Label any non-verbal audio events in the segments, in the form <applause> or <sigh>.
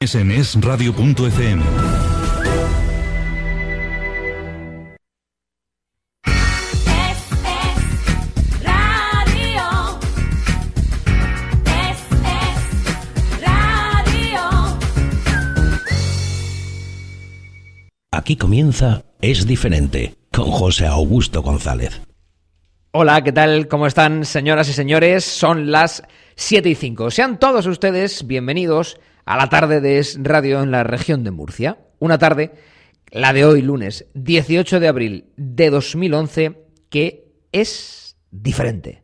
Es, es, radio. Aquí comienza Es diferente con José Augusto González. Hola, ¿qué tal? ¿Cómo están, señoras y señores? Son las 7 y 5. Sean todos ustedes bienvenidos a la tarde de Es Radio en la región de Murcia. Una tarde, la de hoy, lunes 18 de abril de 2011, que es diferente.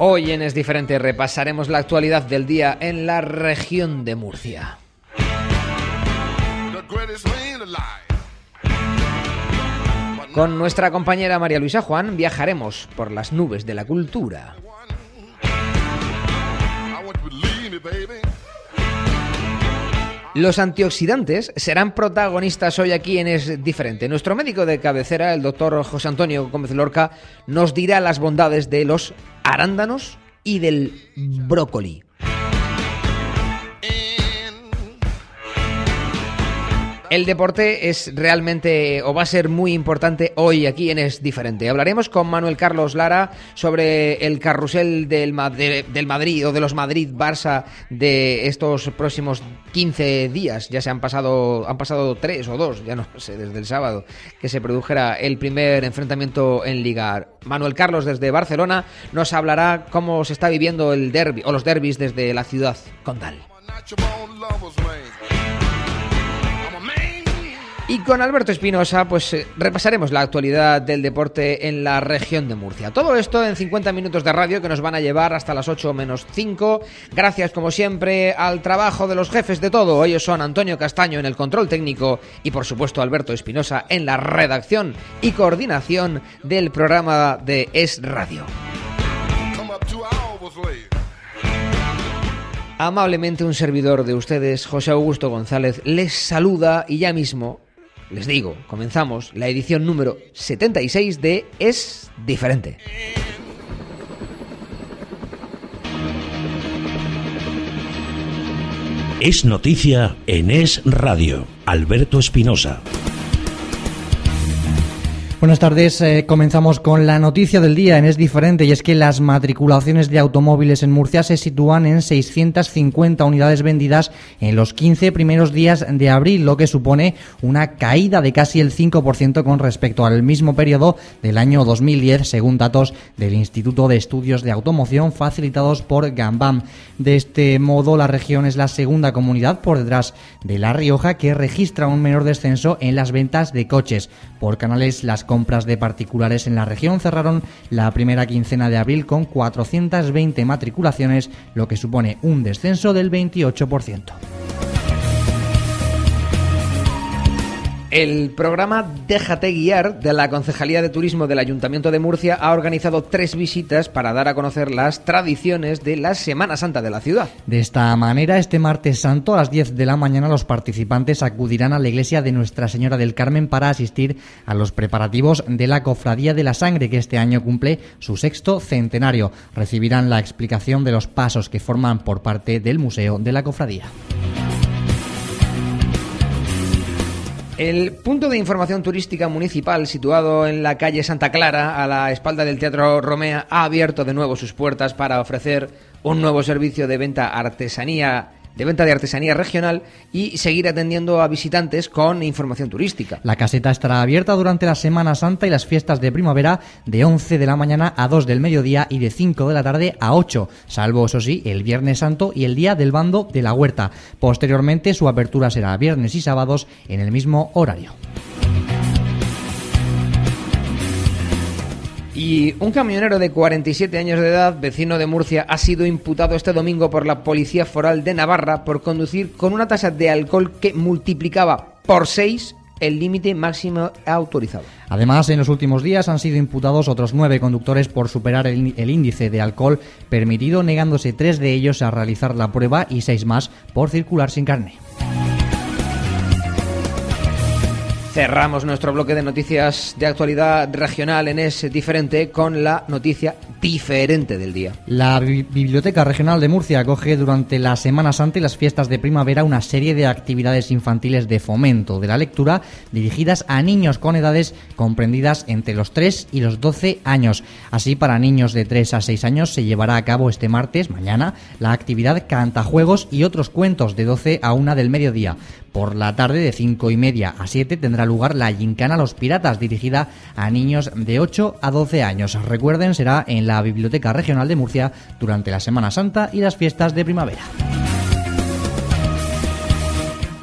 Hoy en Es Diferente repasaremos la actualidad del día en la región de Murcia. Con nuestra compañera María Luisa Juan viajaremos por las nubes de la cultura. Los antioxidantes serán protagonistas hoy aquí en Es Diferente. Nuestro médico de cabecera, el doctor José Antonio Gómez Lorca, nos dirá las bondades de los arándanos y del brócoli. El deporte es realmente o va a ser muy importante hoy aquí en Es Diferente. Hablaremos con Manuel Carlos Lara sobre el carrusel del, Madri- del Madrid o de los Madrid-Barça de estos próximos 15 días. Ya se han pasado, han pasado tres o dos, ya no <laughs> sé, desde el sábado, que se produjera el primer enfrentamiento en Liga. Manuel Carlos desde Barcelona nos hablará cómo se está viviendo el derby o los derbis desde la ciudad condal. Y con Alberto Espinosa, pues eh, repasaremos la actualidad del deporte en la región de Murcia. Todo esto en 50 minutos de radio que nos van a llevar hasta las 8 menos 5. Gracias, como siempre, al trabajo de los jefes de todo. Ellos son Antonio Castaño en el control técnico y, por supuesto, Alberto Espinosa en la redacción y coordinación del programa de Es Radio. Amablemente un servidor de ustedes, José Augusto González, les saluda y ya mismo, les digo, comenzamos la edición número 76 de Es Diferente. Es noticia en Es Radio. Alberto Espinosa. Buenas tardes, eh, comenzamos con la noticia del día en Es Diferente y es que las matriculaciones de automóviles en Murcia se sitúan en 650 unidades vendidas en los 15 primeros días de abril, lo que supone una caída de casi el 5% con respecto al mismo periodo del año 2010, según datos del Instituto de Estudios de Automoción facilitados por Gambam. De este modo, la región es la segunda comunidad por detrás de La Rioja que registra un menor descenso en las ventas de coches. Por canales, las compras de particulares en la región cerraron la primera quincena de abril con 420 matriculaciones, lo que supone un descenso del 28%. El programa Déjate guiar de la Concejalía de Turismo del Ayuntamiento de Murcia ha organizado tres visitas para dar a conocer las tradiciones de la Semana Santa de la ciudad. De esta manera, este martes santo a las 10 de la mañana los participantes acudirán a la iglesia de Nuestra Señora del Carmen para asistir a los preparativos de la Cofradía de la Sangre que este año cumple su sexto centenario. Recibirán la explicación de los pasos que forman por parte del Museo de la Cofradía. El punto de información turística municipal situado en la calle Santa Clara, a la espalda del Teatro Romea, ha abierto de nuevo sus puertas para ofrecer un nuevo servicio de venta artesanía de venta de artesanía regional y seguir atendiendo a visitantes con información turística. La caseta estará abierta durante la Semana Santa y las fiestas de primavera de 11 de la mañana a 2 del mediodía y de 5 de la tarde a 8, salvo eso sí, el Viernes Santo y el día del bando de la huerta. Posteriormente su apertura será viernes y sábados en el mismo horario. Y un camionero de 47 años de edad, vecino de Murcia, ha sido imputado este domingo por la Policía Foral de Navarra por conducir con una tasa de alcohol que multiplicaba por 6 el límite máximo autorizado. Además, en los últimos días han sido imputados otros nueve conductores por superar el, el índice de alcohol permitido, negándose tres de ellos a realizar la prueba y seis más por circular sin carne. Cerramos nuestro bloque de noticias de actualidad regional en Es Diferente con la noticia diferente del día. La Bi- Biblioteca Regional de Murcia acoge durante la Semana Santa y las fiestas de primavera una serie de actividades infantiles de fomento de la lectura dirigidas a niños con edades comprendidas entre los 3 y los 12 años. Así, para niños de 3 a 6 años se llevará a cabo este martes, mañana, la actividad Cantajuegos y otros cuentos de 12 a 1 del mediodía. Por la tarde, de 5 y media a 7, tendrá lugar la Gincana Los Piratas, dirigida a niños de 8 a 12 años. Recuerden, será en la Biblioteca Regional de Murcia durante la Semana Santa y las fiestas de primavera.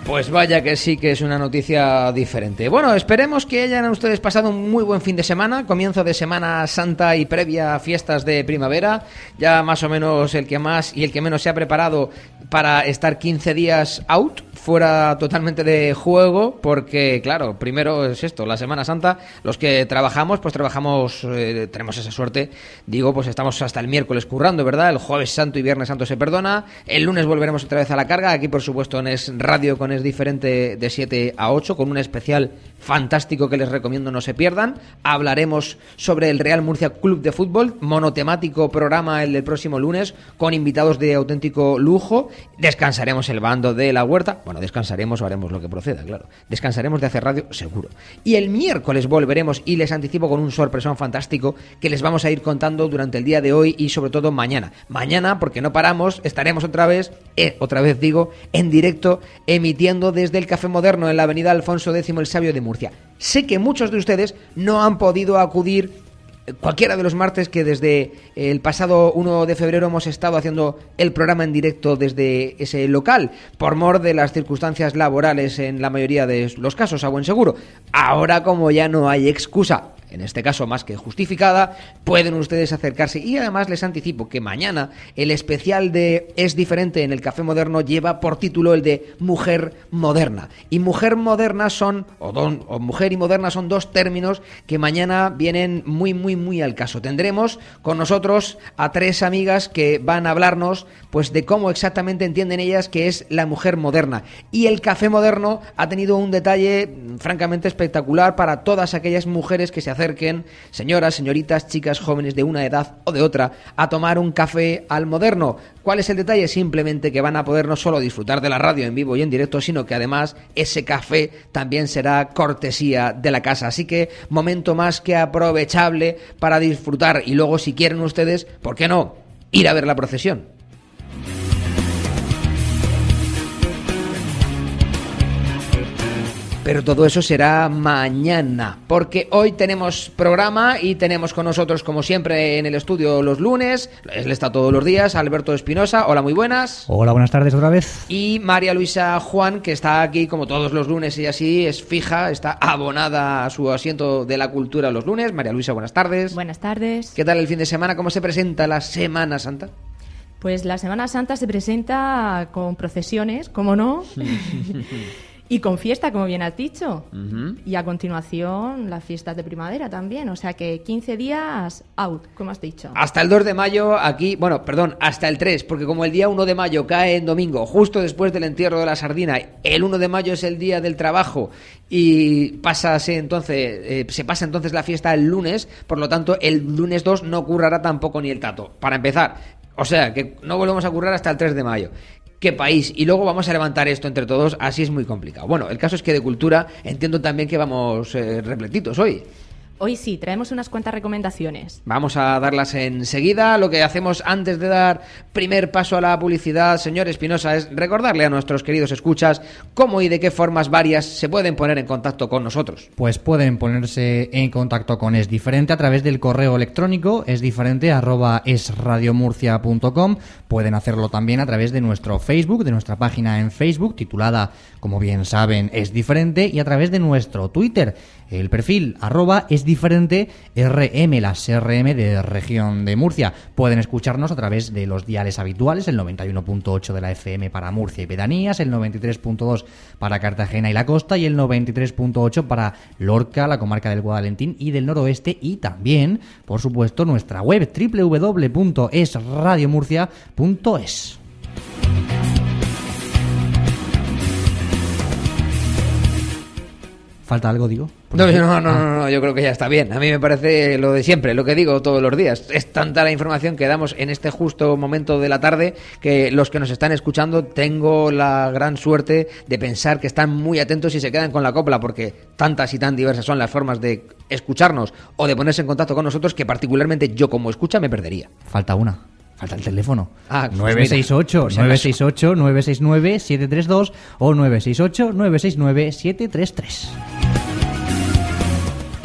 Pues vaya que sí que es una noticia diferente. Bueno, esperemos que hayan ustedes pasado un muy buen fin de semana, comienzo de Semana Santa y previa a fiestas de primavera. Ya más o menos el que más y el que menos se ha preparado para estar 15 días out, fuera totalmente de juego, porque claro, primero es esto, la Semana Santa, los que trabajamos, pues trabajamos, eh, tenemos esa suerte, digo, pues estamos hasta el miércoles currando, ¿verdad? El jueves santo y viernes santo se perdona, el lunes volveremos otra vez a la carga, aquí por supuesto en Es Radio con Es Diferente de 7 a 8, con un especial fantástico que les recomiendo no se pierdan, hablaremos sobre el Real Murcia Club de Fútbol, monotemático programa el del próximo lunes, con invitados de auténtico lujo, descansaremos el bando de la huerta, bueno, descansaremos o haremos lo que proceda, claro, descansaremos de hacer radio seguro, y el miércoles volveremos y les anticipo con un sorpresón fantástico que les vamos a ir contando durante el día de hoy y sobre todo mañana, mañana porque no paramos, estaremos otra vez, eh, otra vez digo, en directo, emitiendo desde el Café Moderno en la avenida Alfonso X el Sabio de Murcia. Sé que muchos de ustedes no han podido acudir eh, cualquiera de los martes que desde el pasado 1 de febrero hemos estado haciendo el programa en directo desde ese local, por mor de las circunstancias laborales en la mayoría de los casos, a buen seguro. Ahora como ya no hay excusa en este caso más que justificada, pueden ustedes acercarse. Y además les anticipo que mañana el especial de Es diferente en el Café Moderno lleva por título el de Mujer Moderna. Y Mujer Moderna son, o, don, o Mujer y Moderna son dos términos que mañana vienen muy, muy, muy al caso. Tendremos con nosotros a tres amigas que van a hablarnos pues de cómo exactamente entienden ellas que es la mujer moderna. Y el Café Moderno ha tenido un detalle mm, francamente espectacular para todas aquellas mujeres que se acerquen, señoras, señoritas, chicas, jóvenes de una edad o de otra, a tomar un café al moderno. ¿Cuál es el detalle? Simplemente que van a poder no solo disfrutar de la radio en vivo y en directo, sino que además ese café también será cortesía de la casa. Así que momento más que aprovechable para disfrutar. Y luego, si quieren ustedes, ¿por qué no? Ir a ver la procesión. Pero todo eso será mañana, porque hoy tenemos programa y tenemos con nosotros, como siempre, en el estudio los lunes. Él está todos los días, Alberto Espinosa. Hola, muy buenas. Hola, buenas tardes otra vez. Y María Luisa Juan, que está aquí como todos los lunes y así, es fija, está abonada a su asiento de la cultura los lunes. María Luisa, buenas tardes. Buenas tardes. ¿Qué tal el fin de semana? ¿Cómo se presenta la Semana Santa? Pues la Semana Santa se presenta con procesiones, como no, <laughs> y con fiesta, como bien has dicho. Y a continuación las fiestas de primavera también. O sea que 15 días out, como has dicho. Hasta el 2 de mayo aquí, bueno, perdón, hasta el 3, porque como el día 1 de mayo cae en domingo, justo después del entierro de la sardina, el 1 de mayo es el día del trabajo y pásase entonces, eh, se pasa entonces la fiesta el lunes, por lo tanto el lunes 2 no currará tampoco ni el tato. Para empezar, o sea que no volvemos a currar hasta el 3 de mayo. ¿Qué país? Y luego vamos a levantar esto entre todos, así es muy complicado. Bueno, el caso es que de cultura entiendo también que vamos eh, repletitos hoy. Hoy sí, traemos unas cuantas recomendaciones. Vamos a darlas enseguida. Lo que hacemos antes de dar primer paso a la publicidad, señor Espinosa, es recordarle a nuestros queridos escuchas cómo y de qué formas varias se pueden poner en contacto con nosotros. Pues pueden ponerse en contacto con Es Diferente a través del correo electrónico esdiferente arroba esradiomurcia.com. Pueden hacerlo también a través de nuestro Facebook, de nuestra página en Facebook titulada, como bien saben, Es Diferente y a través de nuestro Twitter, el perfil arroba es diferente RM, las RM de región de Murcia. Pueden escucharnos a través de los diales habituales, el 91.8 de la FM para Murcia y Pedanías, el 93.2 para Cartagena y la costa y el 93.8 para Lorca, la comarca del Guadalentín y del noroeste y también, por supuesto, nuestra web www.esradiomurcia.es. ¿Falta algo, digo? No, no, no, no, no, yo creo que ya está bien. A mí me parece lo de siempre, lo que digo todos los días. Es tanta la información que damos en este justo momento de la tarde que los que nos están escuchando tengo la gran suerte de pensar que están muy atentos y se quedan con la copla porque tantas y tan diversas son las formas de escucharnos o de ponerse en contacto con nosotros que particularmente yo como escucha me perdería. Falta una. Falta el teléfono. Ah, pues 968 mira, por si acaso. 968 969 732 o 968 969 733.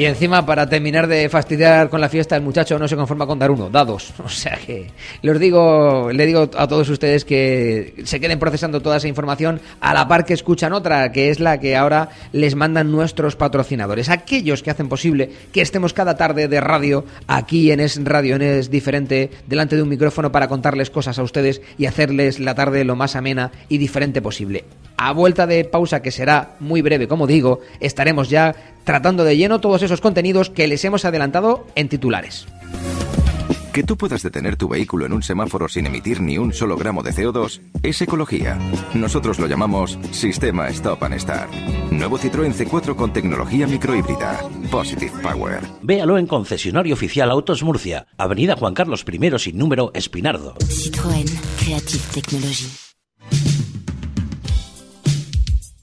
Y encima, para terminar de fastidiar con la fiesta, el muchacho no se conforma con dar uno, da dos. <laughs> O sea que les digo, le digo a todos ustedes que se queden procesando toda esa información a la par que escuchan otra, que es la que ahora les mandan nuestros patrocinadores. Aquellos que hacen posible que estemos cada tarde de radio aquí en Es Radio, en Es Diferente, delante de un micrófono para contarles cosas a ustedes y hacerles la tarde lo más amena y diferente posible. A vuelta de pausa, que será muy breve, como digo, estaremos ya tratando de lleno todos esos contenidos que les hemos adelantado en titulares. Que tú puedas detener tu vehículo en un semáforo sin emitir ni un solo gramo de CO2 es ecología. Nosotros lo llamamos Sistema Stop and Start. Nuevo Citroën C4 con tecnología microhíbrida. Positive Power. Véalo en concesionario oficial Autos Murcia, Avenida Juan Carlos I sin número Espinardo. Citroën, Creative Technology.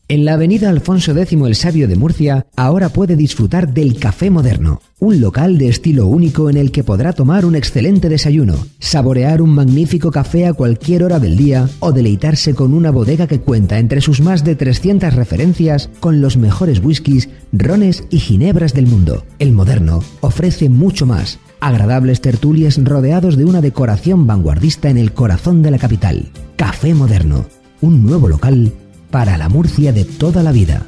En la avenida Alfonso X el Sabio de Murcia, ahora puede disfrutar del Café Moderno, un local de estilo único en el que podrá tomar un excelente desayuno, saborear un magnífico café a cualquier hora del día o deleitarse con una bodega que cuenta entre sus más de 300 referencias con los mejores whiskies, rones y ginebras del mundo. El Moderno ofrece mucho más. Agradables tertulias rodeados de una decoración vanguardista en el corazón de la capital. Café Moderno, un nuevo local para la Murcia de toda la vida.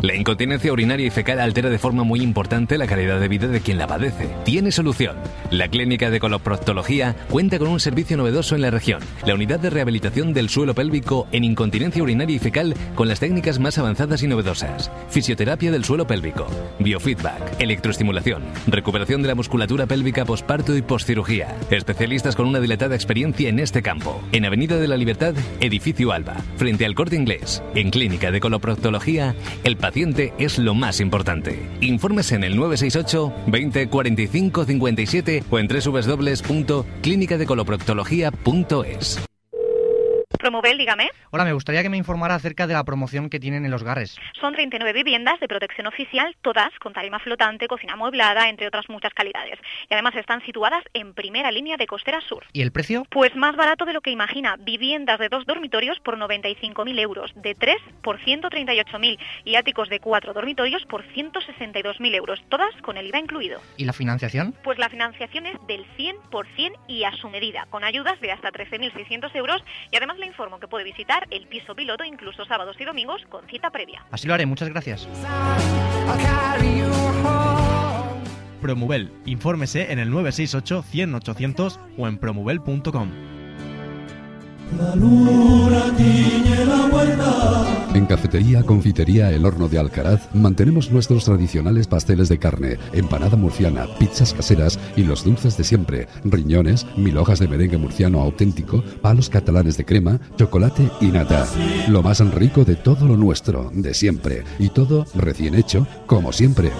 La incontinencia urinaria y fecal altera de forma muy importante la calidad de vida de quien la padece. Tiene solución. La Clínica de Coloproctología cuenta con un servicio novedoso en la región. La unidad de rehabilitación del suelo pélvico en incontinencia urinaria y fecal con las técnicas más avanzadas y novedosas. Fisioterapia del suelo pélvico, biofeedback, electroestimulación, recuperación de la musculatura pélvica posparto y postcirugía. Especialistas con una dilatada experiencia en este campo. En Avenida de la Libertad, Edificio Alba, frente al Corte Inglés. En Clínica de Coloproctología, el paciente es lo más importante. Informes en el 968 20 45 57 o en www.clinicadecoloproctología.es. Promovel, dígame. Hola, me gustaría que me informara acerca de la promoción que tienen en los Garres. Son 39 viviendas de protección oficial, todas con tarima flotante, cocina amueblada, entre otras muchas calidades. Y además están situadas en primera línea de costera sur. ¿Y el precio? Pues más barato de lo que imagina. Viviendas de dos dormitorios por 95.000 euros, de tres por 138.000 y áticos de cuatro dormitorios por 162.000 euros, todas con el IVA incluido. ¿Y la financiación? Pues la financiación es del 100% y a su medida, con ayudas de hasta 13.600 euros y además le informo que puede visitar el piso piloto incluso sábados y domingos con cita previa. Así lo haré, muchas gracias. Promovel. Infórmese en el 968 100 800 o en promovel.com. En Cafetería Confitería El Horno de Alcaraz mantenemos nuestros tradicionales pasteles de carne, empanada murciana, pizzas caseras y los dulces de siempre, riñones, mil hojas de merengue murciano auténtico, palos catalanes de crema, chocolate y nata. Lo más rico de todo lo nuestro, de siempre, y todo recién hecho, como siempre.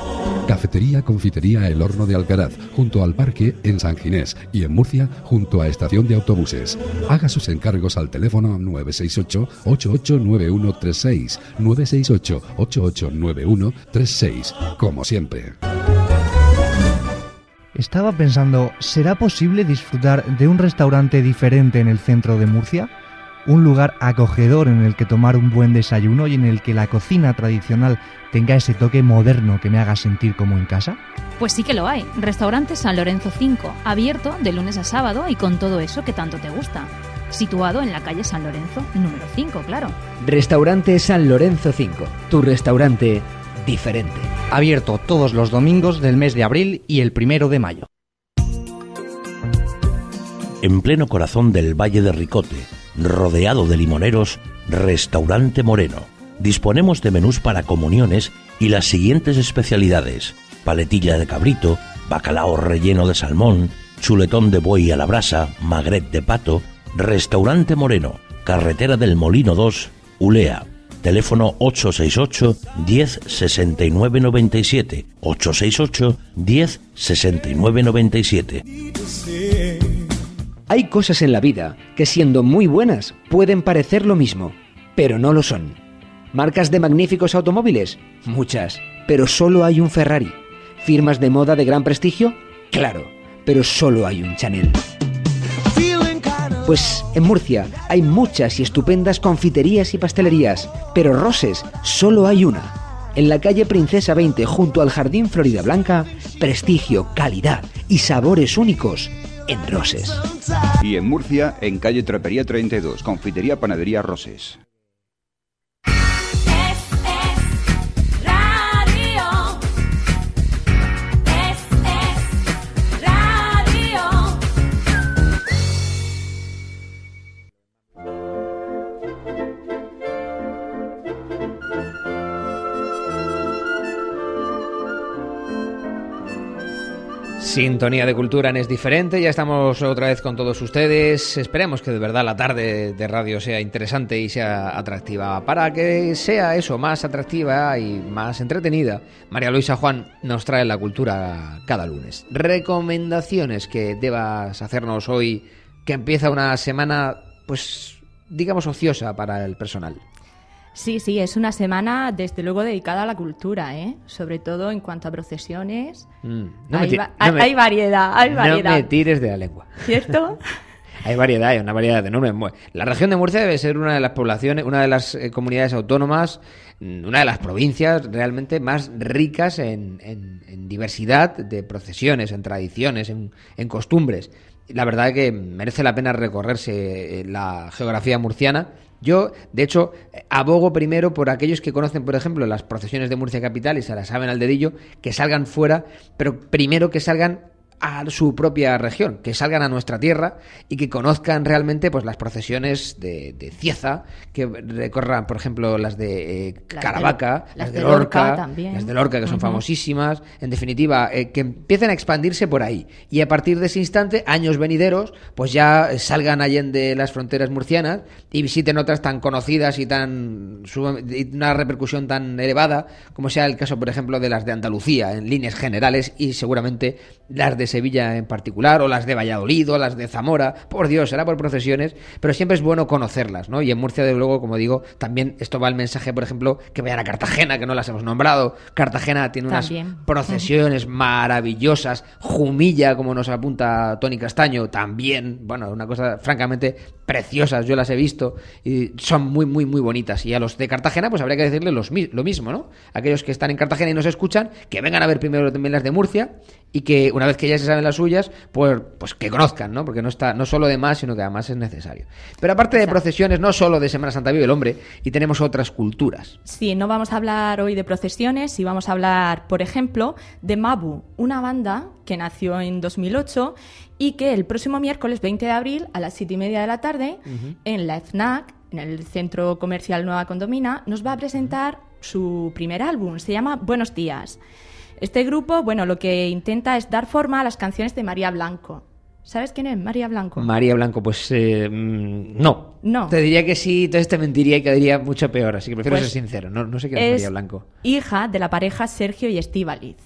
Cafetería Confitería El Horno de Alcaraz, junto al parque en San Ginés y en Murcia, junto a estación de autobuses. Haga sus encargos al teléfono 968 889136 968 889136 como siempre. Estaba pensando, ¿será posible disfrutar de un restaurante diferente en el centro de Murcia? Un lugar acogedor en el que tomar un buen desayuno y en el que la cocina tradicional tenga ese toque moderno que me haga sentir como en casa? Pues sí que lo hay. Restaurante San Lorenzo 5, abierto de lunes a sábado y con todo eso que tanto te gusta. Situado en la calle San Lorenzo, número 5, claro. Restaurante San Lorenzo 5, tu restaurante diferente. Abierto todos los domingos del mes de abril y el primero de mayo. En pleno corazón del Valle de Ricote, rodeado de limoneros, Restaurante Moreno. Disponemos de menús para comuniones y las siguientes especialidades: paletilla de cabrito, bacalao relleno de salmón, chuletón de buey a la brasa, magret de pato. Restaurante Moreno, carretera del Molino 2, Ulea. Teléfono 868 10 69 97 868 10 69 97. Hay cosas en la vida que siendo muy buenas pueden parecer lo mismo, pero no lo son. Marcas de magníficos automóviles, muchas, pero solo hay un Ferrari. Firmas de moda de gran prestigio, claro, pero solo hay un Chanel. Pues en Murcia hay muchas y estupendas confiterías y pastelerías, pero Roses solo hay una. En la calle Princesa 20, junto al Jardín Florida Blanca, prestigio, calidad y sabores únicos en Roses. Y en Murcia, en calle Trapería 32, Confitería Panadería Roses. Sintonía de Cultura Es Diferente, ya estamos otra vez con todos ustedes. Esperemos que de verdad la tarde de radio sea interesante y sea atractiva. Para que sea eso, más atractiva y más entretenida, María Luisa Juan nos trae la cultura cada lunes. Recomendaciones que debas hacernos hoy, que empieza una semana, pues, digamos, ociosa para el personal. Sí, sí, es una semana desde luego dedicada a la cultura, ¿eh? Sobre todo en cuanto a procesiones. Mm, no hay, ti- va- no me- hay variedad, hay variedad. No me tires de la lengua. ¿Cierto? <laughs> Hay variedad, hay una variedad enorme. Mu- La región de Murcia debe ser una de las poblaciones, una de las eh, comunidades autónomas, mm, una de las provincias realmente más ricas en, en- en diversidad de procesiones, en tradiciones, en, en costumbres. La verdad es que merece la pena recorrerse eh, la geografía murciana. Yo, de hecho, abogo primero por aquellos que conocen, por ejemplo, las procesiones de Murcia Capital y se las saben al dedillo, que salgan fuera, pero primero que salgan a su propia región, que salgan a nuestra tierra y que conozcan realmente pues las procesiones de, de Cieza, que recorran, por ejemplo, las de eh, Las de- Caravaca, las las, de de Lorca, las de Lorca, que son famosísimas. En definitiva, eh, que empiecen a expandirse por ahí. Y a partir de ese instante, años venideros, pues ya salgan allende las fronteras murcianas y visiten otras tan conocidas y tan y una repercusión tan elevada como sea el caso, por ejemplo, de las de Andalucía en líneas generales y seguramente las de Sevilla en particular o las de Valladolid o las de Zamora. Por Dios, será por procesiones, pero siempre es bueno conocerlas, ¿no? Y en Murcia, de luego, como digo, también esto va el mensaje, por ejemplo, que vayan a Cartagena, que no las hemos nombrado. Cartagena tiene unas También. <laughs> procesiones maravillosas. Jumilla, como nos apunta Tony Castaño, también, bueno, una cosa francamente preciosas, yo las he visto y son muy, muy, muy bonitas. Y a los de Cartagena, pues habría que decirles los lo mismo, ¿no? Aquellos que están en Cartagena y nos escuchan, que vengan a ver primero también las de Murcia y que una vez que ya se saben las suyas, pues, pues que conozcan, ¿no? Porque no está no solo de más, sino que además es necesario. Pero aparte de procesiones, no solo de Semana Santa vive el hombre, y tenemos otras culturas. Sí, no vamos a hablar hoy de procesiones y vamos a hablar, por ejemplo, de Mabu, una banda que nació en 2008 y que el próximo miércoles 20 de abril a las 7 y media de la tarde en la FNAC, en el Centro Comercial Nueva Condomina, nos va a presentar su primer álbum, se llama Buenos Días. Este grupo, bueno, lo que intenta es dar forma a las canciones de María Blanco. ¿Sabes quién es María Blanco? María Blanco, pues eh, mm, no. No. Te diría que sí, entonces te mentiría y quedaría mucho peor, así que prefiero Pues ser sincero. No, no sé quién es, María Blanco. hija de la pareja Sergio y Estíbaliz.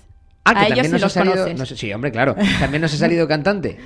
Ah, que a ellos también sí nos ha salido. conoces. no sé- sí, hombre, claro. También nos ha salido <laughs> cantante.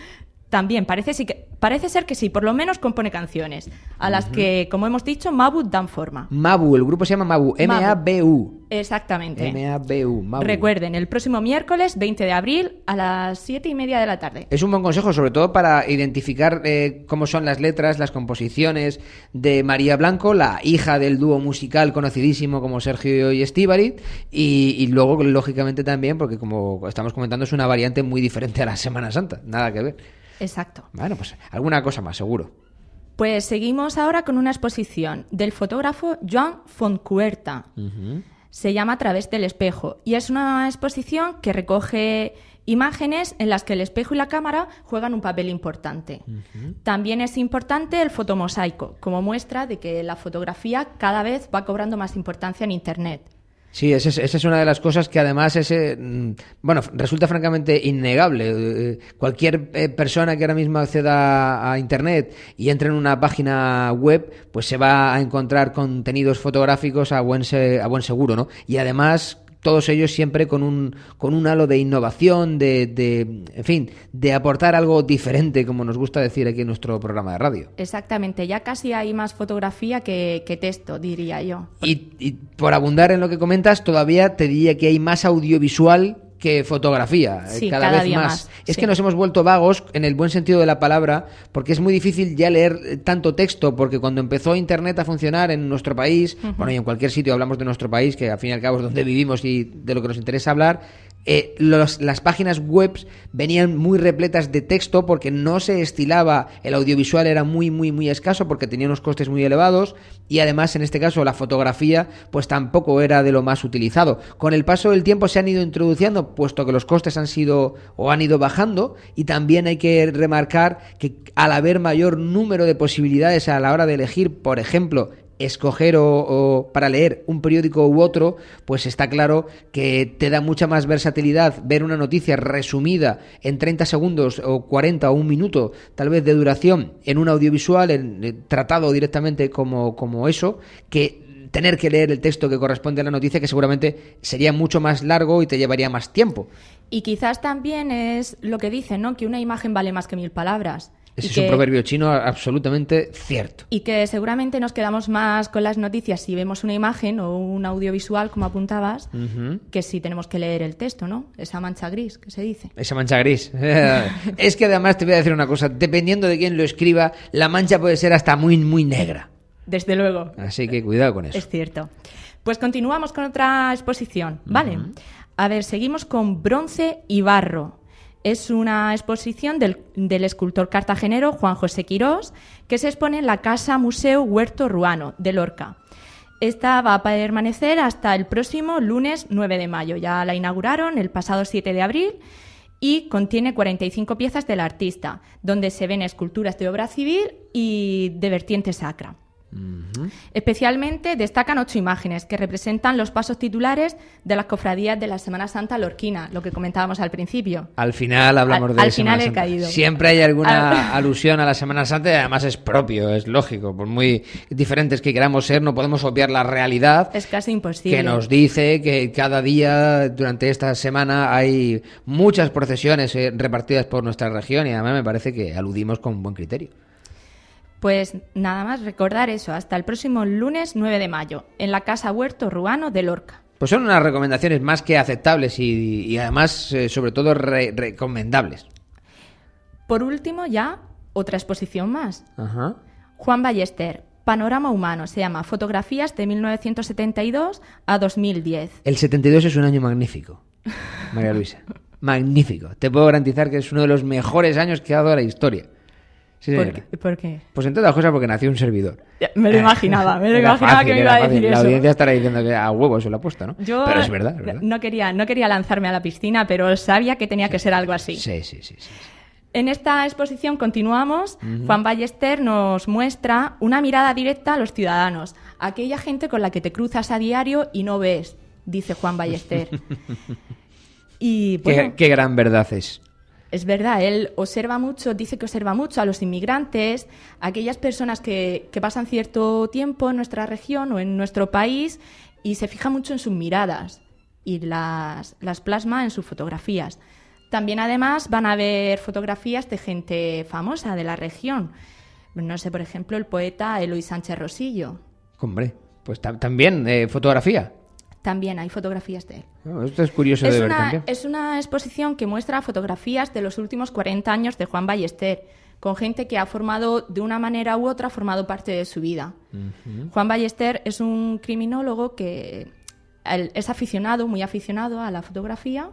También parece, sí que, parece ser que sí, por lo menos compone canciones, a las que, como hemos dicho, Mabu dan forma. Mabu, el grupo se llama Mabu. M-A-B-U. Exactamente. M-A-B-U. Mabu. Recuerden, el próximo miércoles 20 de abril a las 7 y media de la tarde. Es un buen consejo, sobre todo para identificar eh, cómo son las letras, las composiciones de María Blanco, la hija del dúo musical conocidísimo como Sergio y Estíbaliz, y, y luego, lógicamente, también, porque como estamos comentando, es una variante muy diferente a la Semana Santa, nada que ver. Exacto. Bueno, pues alguna cosa más, seguro. Pues seguimos ahora con una exposición del fotógrafo Joan Foncuerta. Se llama A través del espejo y es una exposición que recoge imágenes en las que el espejo y la cámara juegan un papel importante. También es importante el fotomosaico, como muestra de que la fotografía cada vez va cobrando más importancia en Internet. Sí, esa es, esa es una de las cosas que además ese, mm, bueno, resulta francamente innegable. Eh, Cualquier eh, persona que ahora mismo acceda a Internet y entre en una página web, pues se va a encontrar contenidos fotográficos a buen, se- a buen seguro, ¿no? Y además todos ellos siempre con un, con un halo de innovación, de, de, en fin, de aportar algo diferente, como nos gusta decir aquí en nuestro programa de radio. Exactamente, ya casi hay más fotografía que, que texto, diría yo. Y, y por abundar en lo que comentas, todavía te diría que hay más audiovisual que fotografía, eh, Sí, cada, cada vez más. más, Es sí. que nos hemos vuelto vagos en el buen sentido de la palabra, porque es muy difícil ya leer eh, tanto texto, porque cuando empezó Internet a funcionar en nuestro país, bueno, y en cualquier sitio hablamos de nuestro país, que al fin y al cabo es donde vivimos y de lo que nos interesa hablar, eh, las páginas web venían muy repletas de texto porque no se estilaba, el audiovisual era muy, muy, muy escaso porque tenía unos costes muy elevados y además en este caso la fotografía pues tampoco era de lo más utilizado. Con el paso del tiempo se han ido introduciendo puesto que los costes han sido o han ido bajando y también hay que remarcar que al haber mayor número de posibilidades a la hora de elegir, por ejemplo, escoger o, para leer un periódico u otro, pues está claro que te da mucha más versatilidad ver una noticia resumida en 30 segundos o 40 o un minuto tal vez de duración en un audiovisual, en, eh, tratado directamente como, como eso, que tener que leer el texto que corresponde a la noticia que seguramente sería mucho más largo y te llevaría más tiempo. Y quizás también es lo que dicen, ¿no? Que una imagen vale más que mil palabras. Ese es un proverbio chino absolutamente cierto. Y que seguramente nos quedamos más con las noticias si vemos una imagen o un audiovisual, como apuntabas, que si tenemos que leer el texto, ¿no? Esa mancha gris que se dice. Esa mancha gris. <laughs> es que además te voy a decir una cosa, dependiendo de quién lo escriba, la mancha puede ser hasta muy, muy negra. Desde luego. Así que cuidado con eso. Es cierto. Pues continuamos con otra exposición, ¿vale? A ver, seguimos con bronce y barro. Es una exposición del, escultor cartagenero Juan José Quirós que se expone en la Casa Museo Huerto Ruano de Lorca. Esta va a permanecer hasta el próximo lunes 9 de mayo. Ya la inauguraron el pasado 7 de abril y contiene 45 piezas del artista, donde se ven esculturas de obra civil y de vertiente sacra. Especialmente destacan ocho imágenes que representan los pasos titulares de las cofradías de la Semana Santa lorquina, lo que comentábamos al principio. Al final hablamos Al- de al Semana final he Santa. caído. Siempre hay alguna Al- <laughs> alusión a la Semana Santa y además es propio, es lógico. Por muy diferentes que queramos ser, no podemos obviar la realidad Es casi imposible. que nos dice que cada día durante esta semana hay muchas procesiones eh, repartidas por nuestra región y además me parece que aludimos con buen criterio. Pues nada más recordar eso, hasta el próximo lunes 9 de mayo, en la Casa Huerto Ruano de Lorca. Pues son unas recomendaciones más que aceptables y, y además, eh, sobre todo, re- recomendables. Por último, ya otra exposición más. Ajá. Juan Ballester, Panorama Humano, se llama Fotografías de 1972 a 2010. El 72 es un año magnífico, María Luisa. <laughs> Magnífico. Te puedo garantizar que es uno de los mejores años que ha dado la historia. Sí, ¿Por qué? ¿Por qué? Pues entre otras cosas porque nació un servidor. Me lo imaginaba, me lo <laughs> imaginaba fácil, que me iba a fácil. decir La eso. audiencia estará diciendo que a huevos se lo ha puesto, ¿no? Yo Pero es verdad, es verdad. No quería, no quería lanzarme a la piscina, pero sabía que tenía que ser algo así. Sí, sí, sí. sí. En esta exposición continuamos. Juan Ballester nos muestra una mirada directa a los ciudadanos, aquella gente con la que te cruzas a diario y no ves, dice Juan Ballester. <laughs> y qué gran verdad es. Es verdad, él observa mucho, dice que observa mucho a los inmigrantes, a aquellas personas que, que pasan cierto tiempo en nuestra región o en nuestro país y se fija mucho en sus miradas y las, las plasma en sus fotografías. También además van a ver fotografías de gente famosa de la región. No sé, por ejemplo, el poeta Eloy Sánchez Rosillo. Hombre, pues tam- también eh, fotografía. También hay fotografías de él. Oh, Esto es curioso de ver una, también. es una exposición que muestra fotografías de los últimos 40 años de Juan Ballester, con gente que ha formado, de una manera u otra, formado parte de su vida. Juan Ballester es un criminólogo que él es aficionado, muy aficionado a la fotografía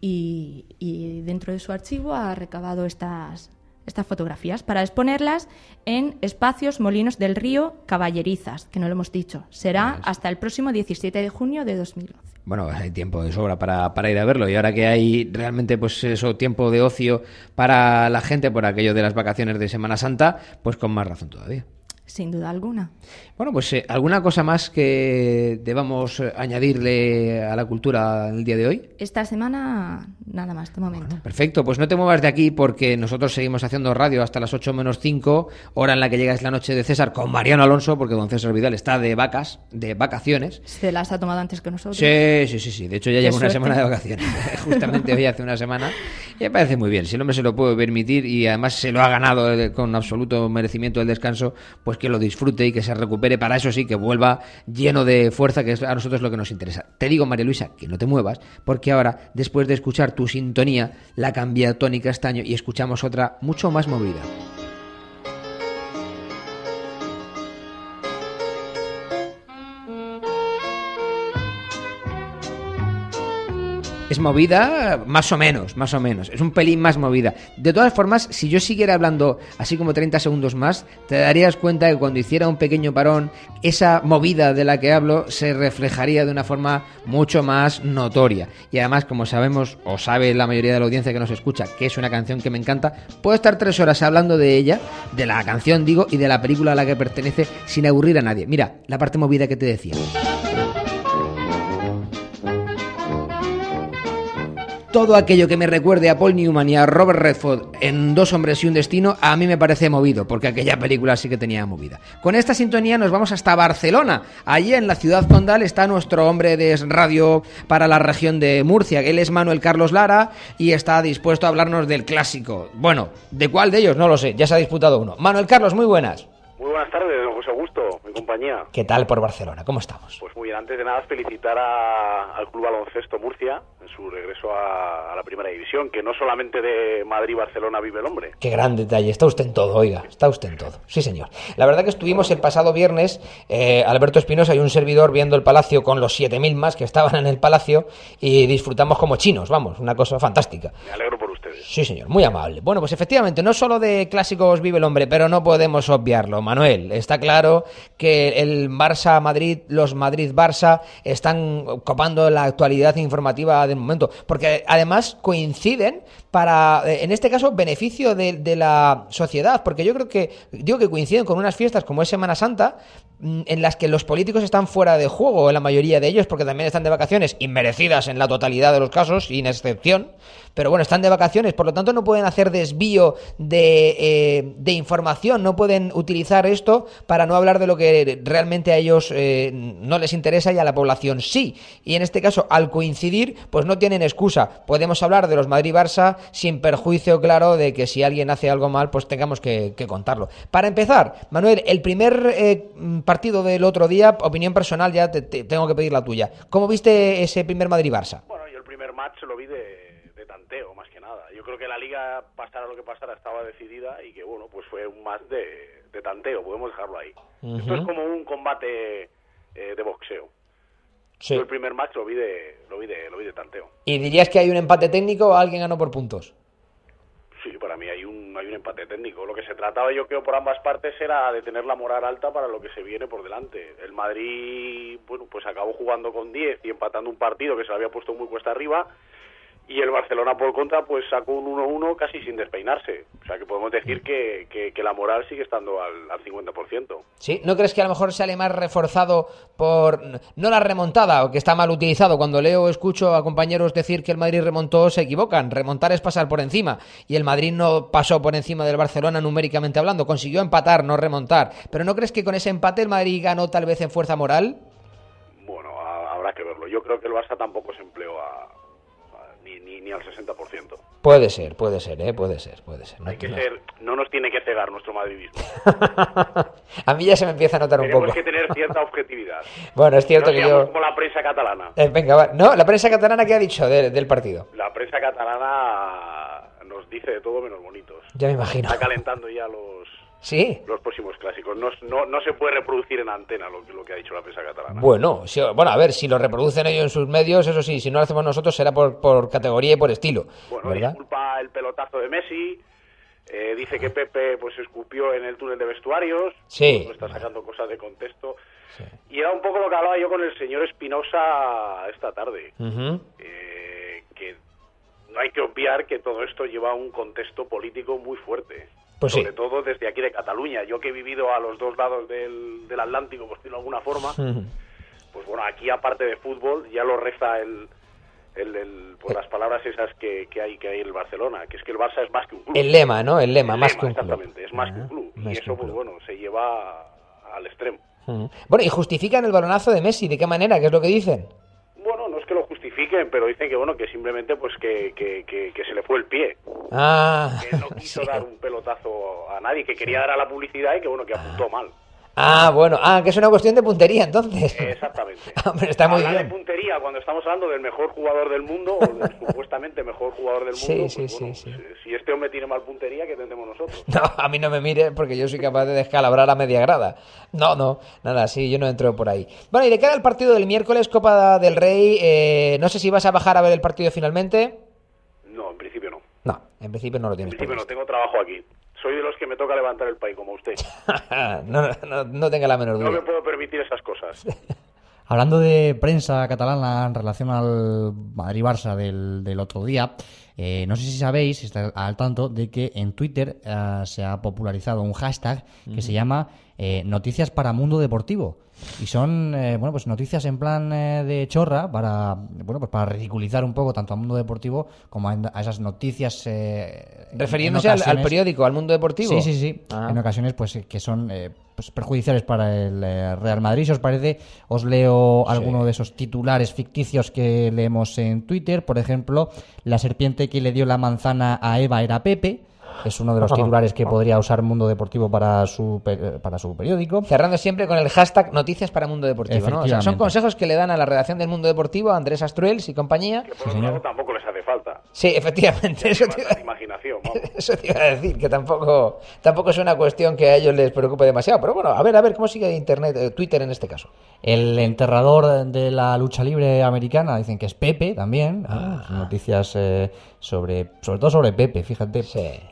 y, y dentro de su archivo ha recabado estas, estas fotografías para exponerlas en Espacios Molinos del Río Caballerizas, que no lo hemos dicho. Será hasta el próximo 17 de junio de 2011. Bueno, hay tiempo de sobra para, para ir a verlo y ahora que hay realmente pues eso tiempo de ocio para la gente por aquello de las vacaciones de Semana Santa, pues con más razón todavía. Sin duda alguna. Bueno, pues eh, alguna cosa más que debamos eh, añadirle a la cultura el día de hoy. Esta semana nada más de momento. Perfecto, pues no te muevas de aquí porque nosotros seguimos haciendo radio hasta las 8 menos 5, hora en la que llega es la noche de César con Mariano Alonso, porque don César Vidal está de vacas, de vacaciones. Se las ha tomado antes que nosotros. Sí, sí, sí, sí. De hecho ya Qué llevo una semana de vacaciones. <laughs> Justamente hoy hace una semana. Y me parece muy bien. Si el hombre se lo puede permitir y además se lo ha ganado eh, con absoluto merecimiento el descanso, pues que lo disfrute y que se recupere. Para eso sí, que vuelva lleno de fuerza, que es a nosotros lo que nos interesa. Te digo, María Luisa, que no te muevas, porque ahora, después de escuchar tu sintonía, la cambia Tony Castaño y escuchamos otra mucho más movida. Es movida, más o menos, más o menos. Es un pelín más movida. De todas formas, si yo siguiera hablando así como 30 segundos más, te darías cuenta que cuando hiciera un pequeño parón, esa movida de la que hablo se reflejaría de una forma mucho más notoria. Y además, como sabemos, o sabe la mayoría de la audiencia que nos escucha, que es una canción que me encanta, puedo estar tres horas hablando de ella, de la canción, digo, y de la película a la que pertenece, sin aburrir a nadie. Mira, la parte movida que te decía. Todo aquello que me recuerde a Paul Newman y a Robert Redford en Dos hombres y un destino, a mí me parece movido, porque aquella película sí que tenía movida. Con esta sintonía nos vamos hasta Barcelona. Allí en la ciudad condal está nuestro hombre de radio para la región de Murcia. Él es Manuel Carlos Lara y está dispuesto a hablarnos del clásico. Bueno, ¿de cuál de ellos? No lo sé, ya se ha disputado uno. Manuel Carlos, muy buenas. Muy buenas tardes, don José Augusto, mi compañía. ¿Qué tal por Barcelona? ¿Cómo estamos? Pues muy bien, antes de nada felicitar a- al Club Baloncesto Murcia en su regreso a, a la Primera División, que no solamente de Madrid y Barcelona vive el hombre. Qué gran detalle. Está usted en todo, oiga. Está usted en todo. Sí, señor. La verdad que estuvimos el pasado viernes, eh, Alberto Espinosa y un servidor viendo el palacio con los 7.000 más que estaban en el palacio y disfrutamos como chinos, vamos, una cosa fantástica. Me alegro por Sí, señor, muy amable. Bueno, pues efectivamente, no solo de clásicos vive el hombre, pero no podemos obviarlo, Manuel. Está claro que el Barça-Madrid, los Madrid-Barça, están copando la actualidad informativa del momento, porque además coinciden para, eh, en este caso, beneficio de, de la sociedad, porque yo creo que, digo que coinciden con unas fiestas como es Semana Santa, mm, en las que los políticos están fuera de juego, la mayoría de ellos, porque también están de vacaciones, inmerecidas en la totalidad de los casos, sin excepción, pero bueno, están de vacaciones, por lo tanto no pueden hacer desvío de, eh, de información, no pueden utilizar esto para no hablar de lo que realmente a ellos eh, no les interesa y a la población sí. Y en este caso, al coincidir, pues no tienen excusa. Podemos hablar de los Madrid-Barça sin perjuicio, claro, de que si alguien hace algo mal, pues tengamos que, que contarlo. Para empezar, Manuel, el primer eh, partido del otro día, opinión personal, ya te tengo que pedir la tuya. ¿Cómo viste ese primer Madrid-Barça? Bueno, yo el primer match lo vi de, más que nada. Yo creo que la liga, pasara lo que pasara, estaba decidida y que, bueno, pues fue un match de, de tanteo, podemos dejarlo ahí. Esto es como un combate eh, de boxeo. Sí. Yo el primer match lo vi de, lo vi de, lo vi de tanteo. ¿Y dirías que hay un empate técnico o alguien ganó por puntos? Sí, para mí hay un, hay un empate técnico. Lo que se trataba, yo creo, por ambas partes era de tener la moral alta para lo que se viene por delante. El Madrid, bueno, pues acabó jugando con 10 y empatando un partido que se le había puesto muy cuesta arriba. Y el Barcelona, por contra, pues sacó un 1-1 casi sin despeinarse. O sea que podemos decir que, que, que la moral sigue estando al, al 50%. ¿Sí? ¿No crees que a lo mejor sale más reforzado por, no la remontada, o que está mal utilizado? Cuando leo o escucho a compañeros decir que el Madrid remontó, se equivocan. Remontar es pasar por encima. Y el Madrid no pasó por encima del Barcelona numéricamente hablando. Consiguió empatar, no remontar. ¿Pero no crees que con ese empate el Madrid ganó tal vez en fuerza moral? Bueno, ha- habrá que verlo. Yo creo que el Barça tampoco se empleó a- ni, al 60%. Puede ser, puede ser, ¿eh? Puede ser, puede ser. No- Hay que no. ser, no nos tiene que cegar nuestro madridismo. <laughs> A mí ya se me empieza a notar un Tenemos poco. que tener cierta objetividad. <laughs> Bueno, es cierto No que yo... como la prensa catalana. Eh, venga, va. No, la prensa catalana, ¿qué ha dicho de- del partido? La prensa catalana nos dice de todo menos bonitos. Ya me imagino. Está calentando ya los, Sí. los próximos clásicos. No, no, no se puede reproducir en antena lo, que- lo que ha dicho la prensa catalana. Bueno, si- bueno, a ver, si lo reproducen ellos en sus medios, eso sí, si no lo hacemos nosotros será por, por categoría y por estilo, Bueno, ¿verdad? disculpa el pelotazo de Messi, Eh, dice que Pepe pues escupió en el túnel de vestuarios. Sí. Lo está sacando cosas de contexto. Y era un poco lo que hablaba yo con el señor Espinosa esta tarde. Eh, que no hay que obviar que todo esto lleva un contexto político muy fuerte. Pues sí. sobre todo desde aquí de Cataluña. Yo que he vivido a los dos lados del, del Atlántico, por decirlo de alguna forma, pues bueno, aquí aparte de fútbol ya lo resta el, el, el- pues las palabras esas que, que hay que hay en el Barcelona, que es que el Barça es más que un club. El lema, ¿no? El lema, El más lema, que un club. Exactamente, es más que un club. Y eso, pues bueno, se lleva al extremo. Bueno, y justifican el balonazo de Messi, ¿de qué manera? ¿Qué es lo que dicen? Pero dicen que bueno, que simplemente pues que, que, que, que se le fue el pie. Ah, Que no <laughs> quiso dar un pelotazo a nadie, que quería dar a la publicidad y que bueno, que apuntó mal. Ah, bueno, ah, que es una cuestión de puntería entonces. Exactamente. <laughs> Hombre, está muy Hablar de bien. puntería cuando estamos hablando del mejor jugador del mundo, o del <laughs> supuestamente mejor jugador del mundo, Sí, pues, sí, sí, bueno, sí. si- este hombre tiene mal puntería, ¿qué tendremos nosotros? <laughs> No, a mí no me mire porque yo soy capaz de descalabrar a media grada. No, no, nada, sí, yo no entro por ahí. Bueno, y de cara al partido del miércoles, Copa del Rey, eh, no sé si vas a bajar a ver el partido finalmente. No, en principio no. No, en principio no lo En tienes principio no, tengo trabajo aquí. Soy de los que me toca levantar el país como usted. <laughs> no, no, no tenga la menor No me duda. puedo permitir esas cosas. <laughs> Hablando de prensa catalana en relación al Madrid-Barça del, del otro día, eh, no sé si sabéis, si estáis al tanto, de que en Twitter eh, se ha popularizado un hashtag que se llama eh, Noticias para Mundo Deportivo. Y son eh, bueno pues noticias en plan eh, de chorra para bueno pues para ridiculizar un poco tanto al mundo deportivo como a, a esas noticias eh, Refiriéndose al, periódico, al mundo deportivo. Sí, sí, sí. Ah. En ocasiones, pues eh, que son eh, pues, perjudiciales para el eh, Real Madrid. Si os parece, os leo alguno de esos titulares ficticios que leemos en Twitter. Por ejemplo, la serpiente que le dio la manzana a Eva era Pepe. Es uno de los titulares que podría usar Mundo Deportivo para su, pe- para su periódico. Cerrando siempre con el hashtag Noticias para Mundo Deportivo, ¿no? O sea, son consejos que le dan a la redacción del Mundo Deportivo, a Andrés Astruels y compañía. Por otro lado, tampoco les hace falta. Sí, efectivamente, eso te, vamos. eso te iba a decir, que tampoco, tampoco es una cuestión que a ellos les preocupe demasiado. Pero bueno, a ver, a ver, ¿cómo sigue Internet, eh, Twitter en este caso? El enterrador de la lucha libre americana dicen que es Pepe también. Ah. Son Noticias eh, sobre, sobre todo sobre Pepe, fíjate.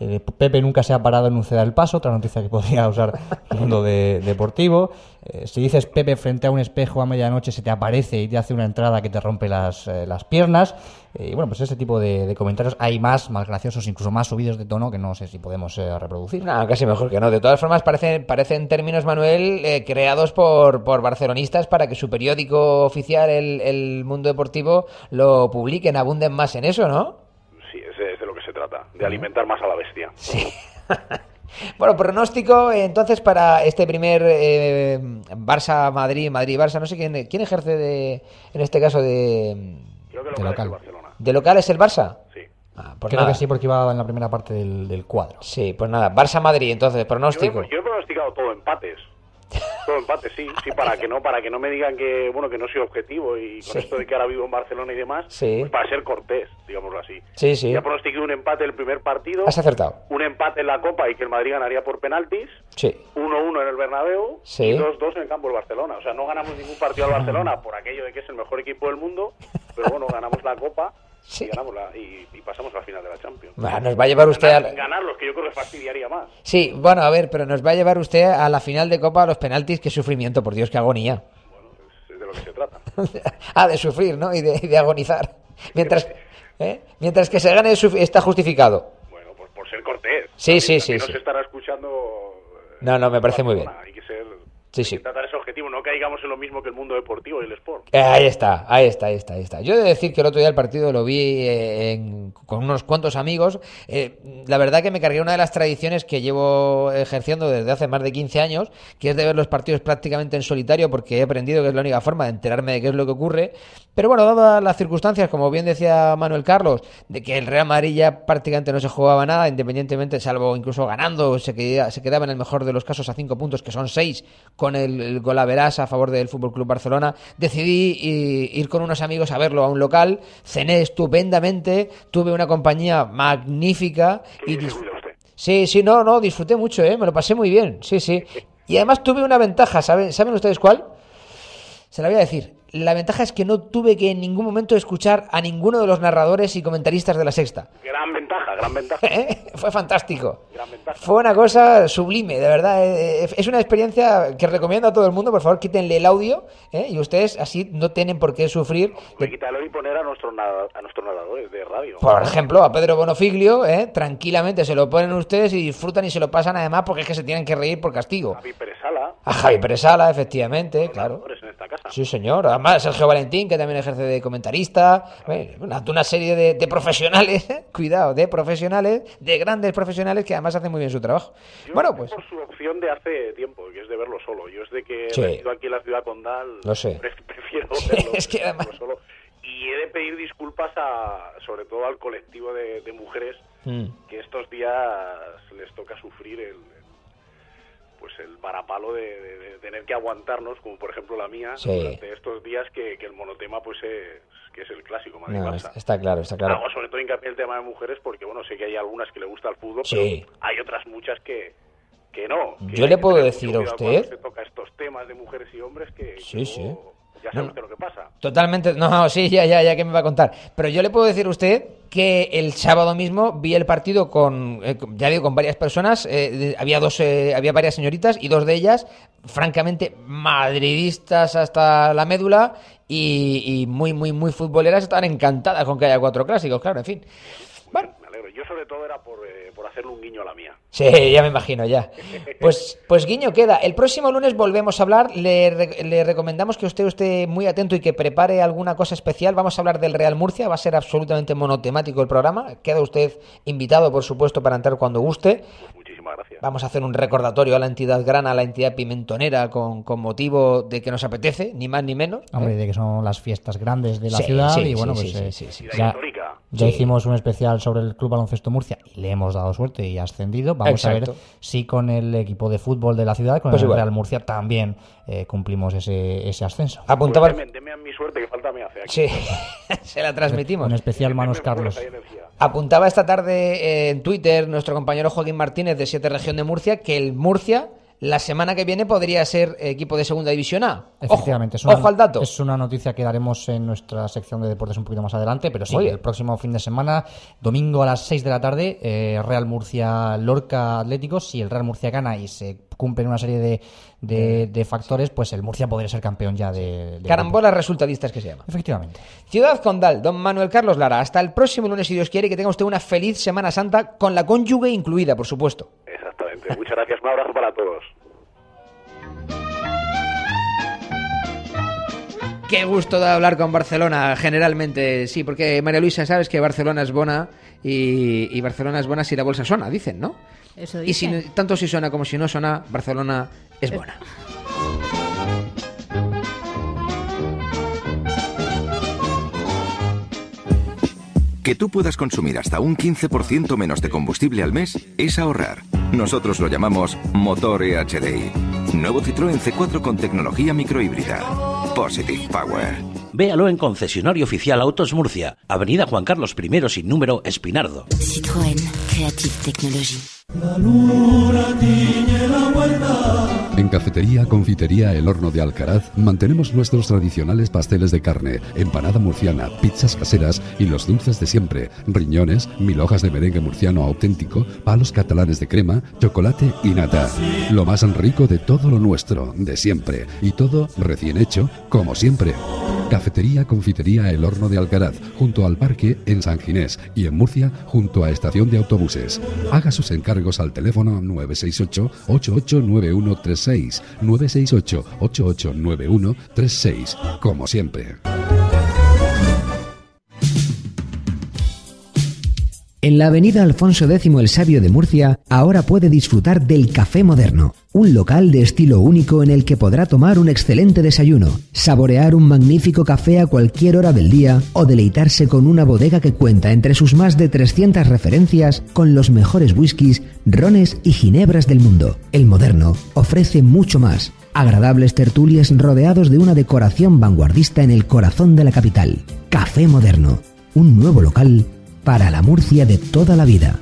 Eh, Pepe nunca se ha parado en un ceda el paso, otra noticia que podría usar el mundo de- deportivo. Eh, si dices Pepe frente a un espejo a medianoche, se te aparece y te hace una entrada que te rompe las, eh, las piernas. Eh, y bueno, pues ese tipo de, de comentarios hay más, más graciosos, incluso más subidos de tono que no sé si podemos eh, reproducir. No, casi mejor que no. De todas formas, parecen, parecen términos, Manuel, eh, creados por, por barcelonistas para que su periódico oficial, el, el Mundo Deportivo, lo publiquen, abunden más en eso, ¿no? Sí, es de, es de lo que se trata, de alimentar más a la bestia. <laughs> Bueno, pronóstico entonces para este primer eh, Barça-Madrid, Madrid-Barça. No sé quién, quién ejerce de, en este caso de, Creo que lo De que es local. el Barcelona. de local es el Barça. Sí. Ah, pues Creo nada. que sí, porque iba en la primera parte del, del cuadro. Sí, pues nada, Barça-Madrid, entonces, Yo pronóstico. he, yo he pronosticado todo empates. Todo empates, sí, sí, para que no, para que no me digan que, bueno, que no soy objetivo y con Sí. esto de que ahora vivo en Barcelona y demás, Sí. pues para ser cortés, digámoslo así. Sí, sí. Ya pronostiqué un empate el primer partido, Has acertado. un empate en la Copa y que el Madrid ganaría por penaltis, Sí. 1-1 en el Bernabéu Sí. y 2-2 en el campo del Barcelona. O sea, no ganamos ningún partido al Barcelona por aquello de que es el mejor equipo del mundo, pero bueno, ganamos la Copa y, ganamos la, y, y pasamos a la final de la Champions. Ah, nos va a llevar usted Ganar, al- Ganarlos, que yo creo que fastidiaría más. Sí, bueno, a ver, pero nos va a llevar usted a la final de Copa a los penaltis. Qué sufrimiento, por Dios, qué agonía. Es de lo que se trata. <laughs> ah, de sufrir, ¿no? Y de, y de agonizar. <laughs> Mientras, ¿eh? Mientras que se gane está justificado. Bueno, pues por ser cortés. Sí, También- sí, sí, no sí. se estará escuchando. No, no, me parece muy bien. Hay que ser. Sí, sí. Tratar ese objetivo, no caigamos en lo mismo que el mundo deportivo y el sport. Eh, Ahí está, ahí está, ahí está, ahí está. Yo he de decir que el otro día el partido lo vi eh, en- con unos cuantos amigos. Eh, la verdad que me cargué una de las tradiciones que llevo ejerciendo desde hace más de 15 años, que es de ver los partidos prácticamente en solitario, porque he aprendido que es la única forma de enterarme de qué es lo que ocurre. Pero bueno, dadas las circunstancias, como bien decía Manuel Carlos, de que el Real Madrid ya prácticamente no se jugaba nada, independientemente, salvo incluso ganando, se quedaba, se quedaba en el mejor de los casos a 5 puntos, que son 6, con el, el golaveras a favor del Fútbol Club Barcelona. Decidí i- ir con unos amigos a verlo a un local, cené estupendamente, tuve una compañía magnífica y Sí, sí, no, no, disfruté mucho, ¿eh? me lo pasé muy bien, sí, sí. <laughs> Y además tuve una ventaja, ¿saben, ¿saben ustedes cuál? Se la voy a decir. La ventaja es que no tuve que en ningún momento escuchar a ninguno de los narradores y comentaristas de la sexta. Gran ventaja, gran ventaja. <laughs> Fue fantástico. Gran ventaja. Fue una cosa sublime, de verdad. eh, eh, Es una experiencia que recomiendo a todo el mundo. Por favor, quítenle el audio ¿eh? y ustedes así no tienen por qué sufrir. A quitarlo y poner a nuestros a nuestros narradores de radio. Por ejemplo, a Pedro Bonofiglio, ¿eh? tranquilamente se lo ponen ustedes y disfrutan y se lo pasan además porque es que se tienen que reír por castigo. Javi Pérez Sala, A Javi Presala, efectivamente, claro. en esta casa. Sí, señor. Además, Sergio Valentín, que también ejerce de comentarista. Una, una serie de, de profesionales, <laughs> cuidado, de profesionales, de grandes profesionales que además hacen muy bien su trabajo. Yo Bueno, pues por su opción de hace tiempo, que es de verlo solo. Yo es de que Sí. resido aquí en la ciudad condal, Lo sé. pre- <laughs> prefiero verlo, es que además- verlo solo. Y he de pedir disculpas a, sobre todo al colectivo de, de mujeres Mm. que estos días les toca sufrir el, pues el varapalo de, de- de tener que aguantarnos, como por ejemplo la mía, Sí. durante estos días que, que el monotema pues es, que es el clásico no, Madrid-Barça. es- está claro, está claro. Hago sobre todo hincapié en el tema de mujeres porque, bueno, sé que hay algunas que le gusta el fútbol, Sí. pero hay otras muchas que, que no. que Yo le puedo decir a usted- se toca estos temas de mujeres y hombres que, Sí, que sí. luego Totalmente, no, <laughs> sí, ya, ya, ya que me va a contar. Pero yo le puedo decir a usted que el sábado mismo vi el partido con, eh, ya digo, con varias personas. eh, había dos, eh, había varias señoritas y dos de ellas, francamente, madridistas hasta la médula y muy, muy, muy futboleras. Estaban encantadas con que haya cuatro clásicos, claro, en fin. Yo sobre todo era por, eh, por hacerle un guiño a la mía. Sí, ya me imagino, ya. <laughs> Pues, pues Guiño queda. El próximo lunes volvemos a hablar. Le, le recomendamos que usted esté muy atento y que prepare alguna cosa especial. Vamos a hablar del Real Murcia. Va a ser absolutamente monotemático el programa. Queda usted invitado, por supuesto, para entrar cuando guste. Muchísimas gracias. Vamos a hacer un recordatorio a la entidad grana, a la entidad pimentonera, con, con motivo de que nos apetece, ni más ni menos. Hombre, de que son las fiestas grandes de la Sí, ciudad sí, y bueno, sí, pues sí, eh, sí, sí, sí. ya, histórica. ya Sí. hicimos un especial sobre el Club Baloncesto Murcia y le hemos dado suerte y ha ascendido. Vamos a ver si con el equipo de fútbol de la ciudad, con Pues el igual. Real Murcia, también eh, cumplimos ese, ese ascenso. Apuntaba. Pues deme, deme a mi suerte que falta me hace aquí. Sí, <laughs> se la transmitimos. Un especial Manos Carlos. Apuntaba esta tarde en Twitter nuestro compañero Joaquín Martínez de 7 Región de Murcia que el Murcia la semana que viene podría ser equipo de segunda división A. Ojo, Efectivamente, es una, ojo al dato. es una noticia que daremos en nuestra sección de deportes un poquito más adelante, pero sí, el próximo fin de semana, domingo a las 6 de la tarde, eh, Real Murcia Lorca Atlético, si el Real Murcia gana y se cumplen una serie de, de- de factores, pues el Murcia podría ser campeón ya de... de Carambolas resultadistas que se llama. Efectivamente. Ciudad Condal, don Manuel Carlos Lara. Hasta el próximo lunes, si Dios quiere, y que tenga usted una feliz Semana Santa con la cónyuge incluida, por supuesto. Exactamente. Muchas gracias. Un abrazo para todos. Qué gusto de hablar con Barcelona, generalmente, sí, porque María Luisa, sabes que Barcelona es buena y, y Barcelona es buena si la bolsa suena, dicen, ¿no? Eso Y si, tanto si suena como si no suena, Barcelona es buena. Que tú puedas consumir hasta un 15% menos de combustible al mes es ahorrar. Nosotros lo llamamos Motor EHDI. Nuevo Citroën C4 con tecnología microhíbrida. Positive Power. Véalo en concesionario oficial Autos Murcia, Avenida Juan Carlos I sin número, Espinardo. Citroën, Creative Technology. En Cafetería Confitería El Horno de Alcaraz mantenemos nuestros tradicionales pasteles de carne, empanada murciana, pizzas caseras y los dulces de siempre, riñones, mil hojas de merengue murciano auténtico, palos catalanes de crema, chocolate y nata. Lo más rico de todo lo nuestro, de siempre, y todo recién hecho, como siempre. Cafetería Confitería El Horno de Alcaraz, junto al parque en San Ginés y en Murcia, junto a estación de autobuses. Haga sus encargos al teléfono 968-889136, 968-889136, como siempre. En la avenida Alfonso X el Sabio de Murcia, ahora puede disfrutar del Café Moderno, un local de estilo único en el que podrá tomar un excelente desayuno, saborear un magnífico café a cualquier hora del día o deleitarse con una bodega que cuenta entre sus más de 300 referencias con los mejores whiskies, rones y ginebras del mundo. El Moderno ofrece mucho más. Agradables tertulias rodeados de una decoración vanguardista en el corazón de la capital. Café Moderno, un nuevo local para la Murcia de toda la vida.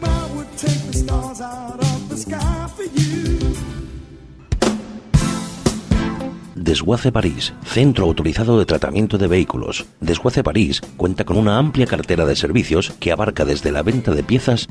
Desguace París, centro autorizado de tratamiento de vehículos. Desguace París cuenta con una amplia cartera de servicios que abarca desde la venta de piezas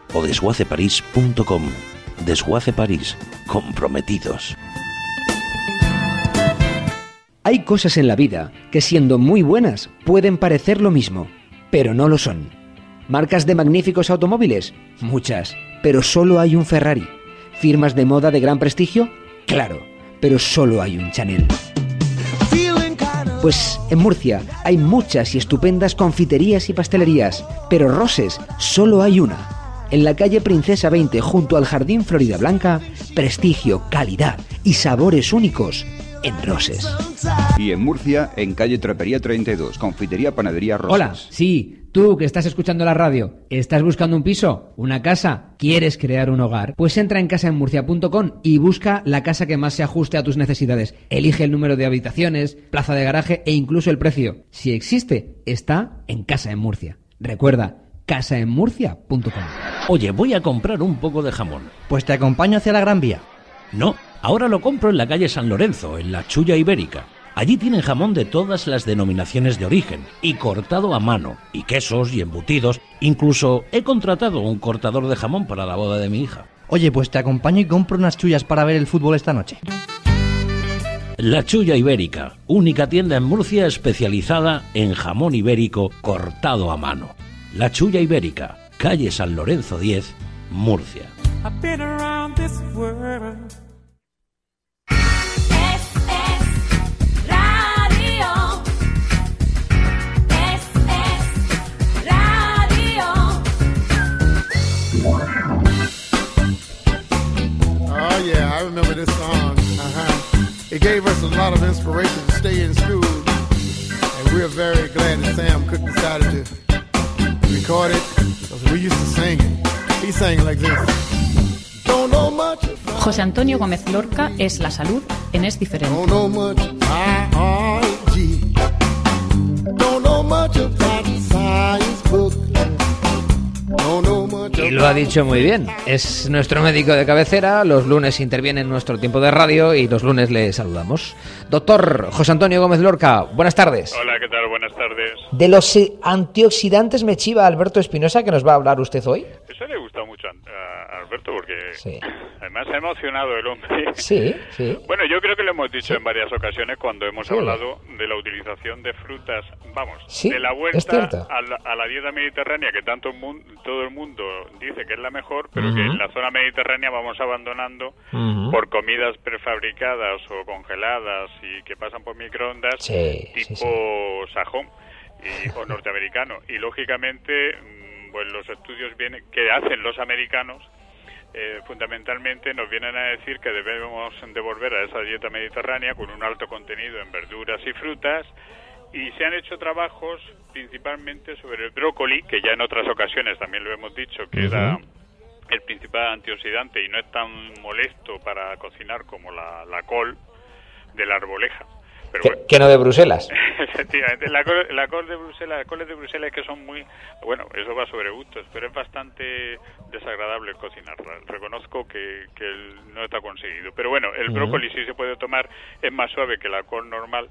o desguaceparís.com. Desguace París, comprometidos. Hay cosas en la vida que siendo muy buenas pueden parecer lo mismo, pero no lo son. ¿Marcas de magníficos automóviles? Muchas, pero solo hay un Ferrari. ¿Firmas de moda de gran prestigio? Claro, pero solo hay un Chanel. Pues en Murcia hay muchas y estupendas confiterías y pastelerías, pero Roses solo hay una. En la calle Princesa 20, junto al Jardín Florida Blanca, prestigio, calidad y sabores únicos en Roses. Y en Murcia, en calle Trapería 32, Confitería Panadería Rosas. Hola, sí, tú que estás escuchando la radio, ¿estás buscando un piso? ¿Una casa? ¿Quieres crear un hogar? Pues entra en casaenmurcia.com y busca la casa que más se ajuste a tus necesidades. Elige el número de habitaciones, plaza de garaje e incluso el precio. Si existe, está en Casa en Murcia. Recuerda, casaenmurcia.com. Oye, voy a comprar un poco de jamón. Pues te acompaño hacia la Gran Vía. No, ahora lo compro en la calle San Lorenzo, en la Chulla Ibérica. Allí tienen jamón de todas las denominaciones de origen y cortado a mano, y quesos y embutidos. Incluso he contratado un cortador de jamón para la boda de mi hija. Oye, pues te acompaño y compro unas chullas para ver el fútbol esta noche. La Chulla Ibérica, única tienda en Murcia especializada en jamón ibérico cortado a mano. La Chulla Ibérica, calle San Lorenzo 10, Murcia. I've been around this world. Radio. Es, es, radio. Oh yeah, I remember this song. Uh-huh. It gave us a lot of inspiration to stay in school, and we're very glad that Sam Cooke decided to record it because we used to sing it. He sang like this. Don't know much, José Antonio Gómez Lorca es la salud en Es Diferente. don't know much biology. Don't know much about science book. Don't know lo ha dicho muy bien. Es nuestro médico de cabecera. Los lunes interviene en nuestro tiempo de radio y los lunes le saludamos. Doctor José Antonio Gómez Lorca, buenas tardes. Hola, ¿qué tal? Buenas tardes. De los antioxidantes me chiva Alberto Espinosa, que nos va a hablar usted hoy. Eso le gusta mucho a a Alberto porque además se ha emocionado el hombre. Sí, sí. Bueno, yo creo que lo hemos dicho en varias ocasiones cuando hemos Sí. hablado de la utilización de frutas, vamos, Sí, de la vuelta a la, a la dieta mediterránea que tanto todo el mundo dice que es la mejor, pero que en la zona mediterránea vamos abandonando por comidas prefabricadas o congeladas y que pasan por microondas Sí, tipo sajón y, o norteamericano. Y lógicamente, pues los estudios vienen, que hacen los americanos eh, fundamentalmente nos vienen a decir que debemos devolver a esa dieta mediterránea con un alto contenido en verduras y frutas y se han hecho trabajos principalmente sobre el brócoli, que ya en otras ocasiones también lo hemos dicho, que era el principal antioxidante y no es tan molesto para cocinar como la, la col de la arboleja. Pero bueno, Que, no de Bruselas. <laughs> Efectivamente, la col, la col de Bruselas, las coles de Bruselas es que son muy, bueno, eso va sobre gustos, pero es bastante desagradable cocinarla. Reconozco que, que no está conseguido. Pero bueno, el Ujú. brócoli sí se puede tomar, es más suave que la col normal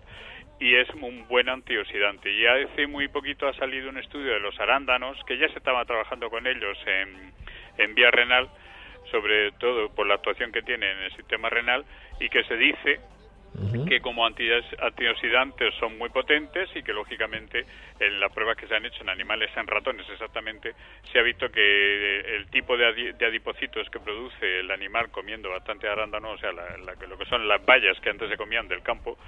y es un buen antioxidante. Y hace muy poquito ha salido un estudio de los arándanos, que ya se estaba trabajando con ellos en, en vía renal, sobre todo por la actuación que tiene en el sistema renal, y que se dice que como anti- antioxidantes son muy potentes y que lógicamente en las pruebas que se han hecho en animales, en ratones exactamente, se ha visto que el tipo de, adi- de adipocitos que produce el animal comiendo bastante arándano, o sea, la- la- lo que son las bayas que antes se comían del campo,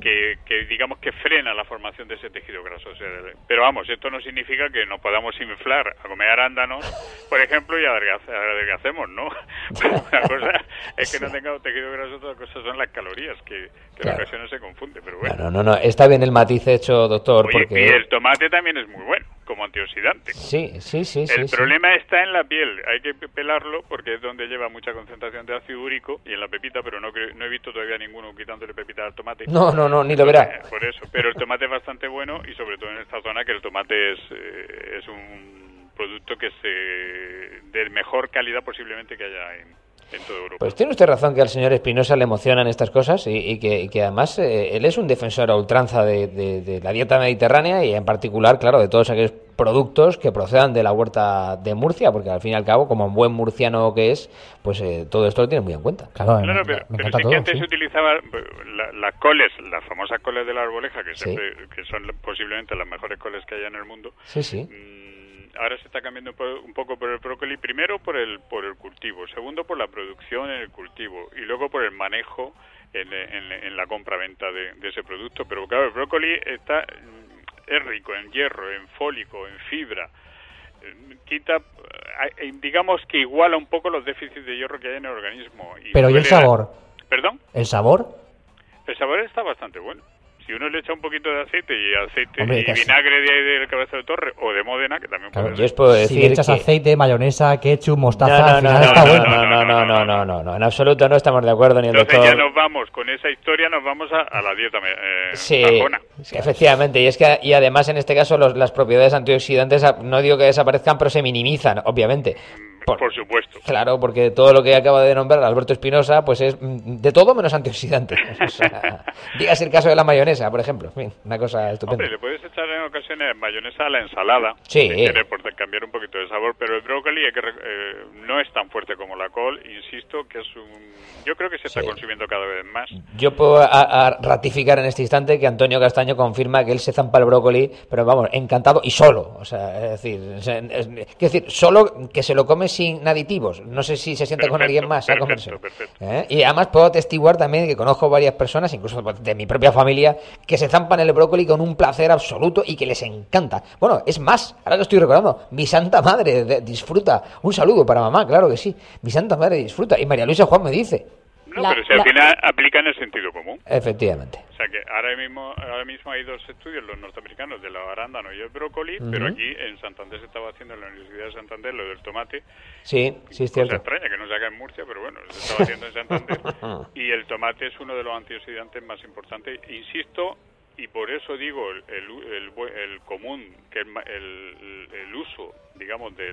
que, que digamos que frena la formación de ese tejido graso. o sea, pero vamos, esto no significa que nos podamos inflar a comer arándanos, por ejemplo, y adelgace- adelgacemos, ¿no? Pero <laughs> una cosa es que no tengamos tejido graso, otra cosa son las calorías, que que Claro. en ocasiones se confunde, pero bueno. No, no, no, está bien el matiz hecho, doctor, Oye, porque... y el tomate también es muy bueno como antioxidante. Sí, sí, sí, el sí. problema está en la piel. Hay que pe- pelarlo porque es donde lleva mucha concentración de ácido úrico y en la pepita, pero no, cre- no he visto todavía ninguno quitándole pepita al tomate. No, no, no, ni lo verá. Eh, Por eso. Pero el tomate es bastante bueno y sobre todo en esta zona que el tomate es, eh, es un producto que se de mejor calidad posiblemente que haya en, en toda Europa. Pues tiene usted razón que al señor Espinosa le emocionan estas cosas y, y que, y que además eh, él es un defensor a ultranza de, de- de la dieta mediterránea y en particular, claro, de todos aquellos productos que procedan de la huerta de Murcia, porque al fin y al cabo, como un buen murciano que es, pues eh, todo esto lo tiene muy en cuenta. Claro, Claro, pero, pero sí que antes se utilizaba eh, la- las coles, las famosas coles de la arboleja, que, Sí. que son posiblemente las mejores coles que hay en el mundo. Sí, sí. Mm, Ahora se está cambiando por- un poco por el brócoli, primero por el, por el cultivo, segundo por la producción en el cultivo y luego por el manejo en, en- en la compra-venta de, de ese producto. Pero claro, el brócoli está, mm, es rico en hierro, en fólico, en fibra. Eh, Quita, eh, digamos que iguala un poco los déficits de hierro que hay en el organismo. Pero ¿y el sabor? ¿Perdón? ¿El sabor? El sabor está bastante bueno. Si uno le echa un poquito de aceite y aceite Hombre, y vinagre de ahí del cabezo de torre o de Módena, que también Claro, puede yo os puedo decir si le echas que- aceite, mayonesa, ketchup, mostaza, No, no, final no, está no, bueno. no, no, no, no, no, no, no, en absoluto no estamos de acuerdo ni el Entonces doctor. ya nos vamos, con esa historia nos vamos a, a la dieta eh, sí, efectivamente, y es que y además en este caso los- las propiedades antioxidantes ah, no digo que desaparezcan, pero se minimizan, obviamente. Por, supuesto. Claro, porque todo lo que acaba de nombrar Alberto Espinosa, pues es mm, de todo menos antioxidante. <laughs> O sea, dígase el caso de la mayonesa, por ejemplo, una cosa estupenda. Hombre, le puedes echar en ocasiones mayonesa a la ensalada, Sí. si quieres, por cambiar un poquito de sabor, pero el brócoli hay que eh, no es tan fuerte como la col, insisto, que es un... Yo creo que se está Sí. consumiendo cada vez más. Yo puedo a- a ratificar en este instante que Antonio Castaño confirma que él se zampa el brócoli, pero vamos, encantado y solo. O sea, es decir, es, es- es decir, solo que se lo come sin aditivos. No sé si se sienta con Perfecto, alguien más a perfecto, comérselo. perfecto. ¿Eh? Y además puedo atestiguar también que conozco varias personas, incluso de mi propia familia, que se zampan el brócoli con un placer absoluto y que les encanta. Bueno, es más, ahora que estoy recordando, mi santa madre disfruta. Un saludo para mamá, claro que sí. Mi santa madre disfruta. Y María Luisa Juan me dice. No, pero si al final aplica en el sentido común. Efectivamente. O sea que ahora mismo, ahora mismo hay dos estudios, los norteamericanos, de los arándanos y el brócoli, Ujú. pero aquí en Santander se estaba haciendo en la Universidad de Santander lo del tomate. Sí, sí es Cosa cierto. extraña que no se haga en Murcia, pero bueno, se estaba haciendo en Santander. <laughs> y el tomate es uno de los antioxidantes más importantes. Insisto, y por eso digo el, el, el el común, que el, ma- el, el uso, digamos, de,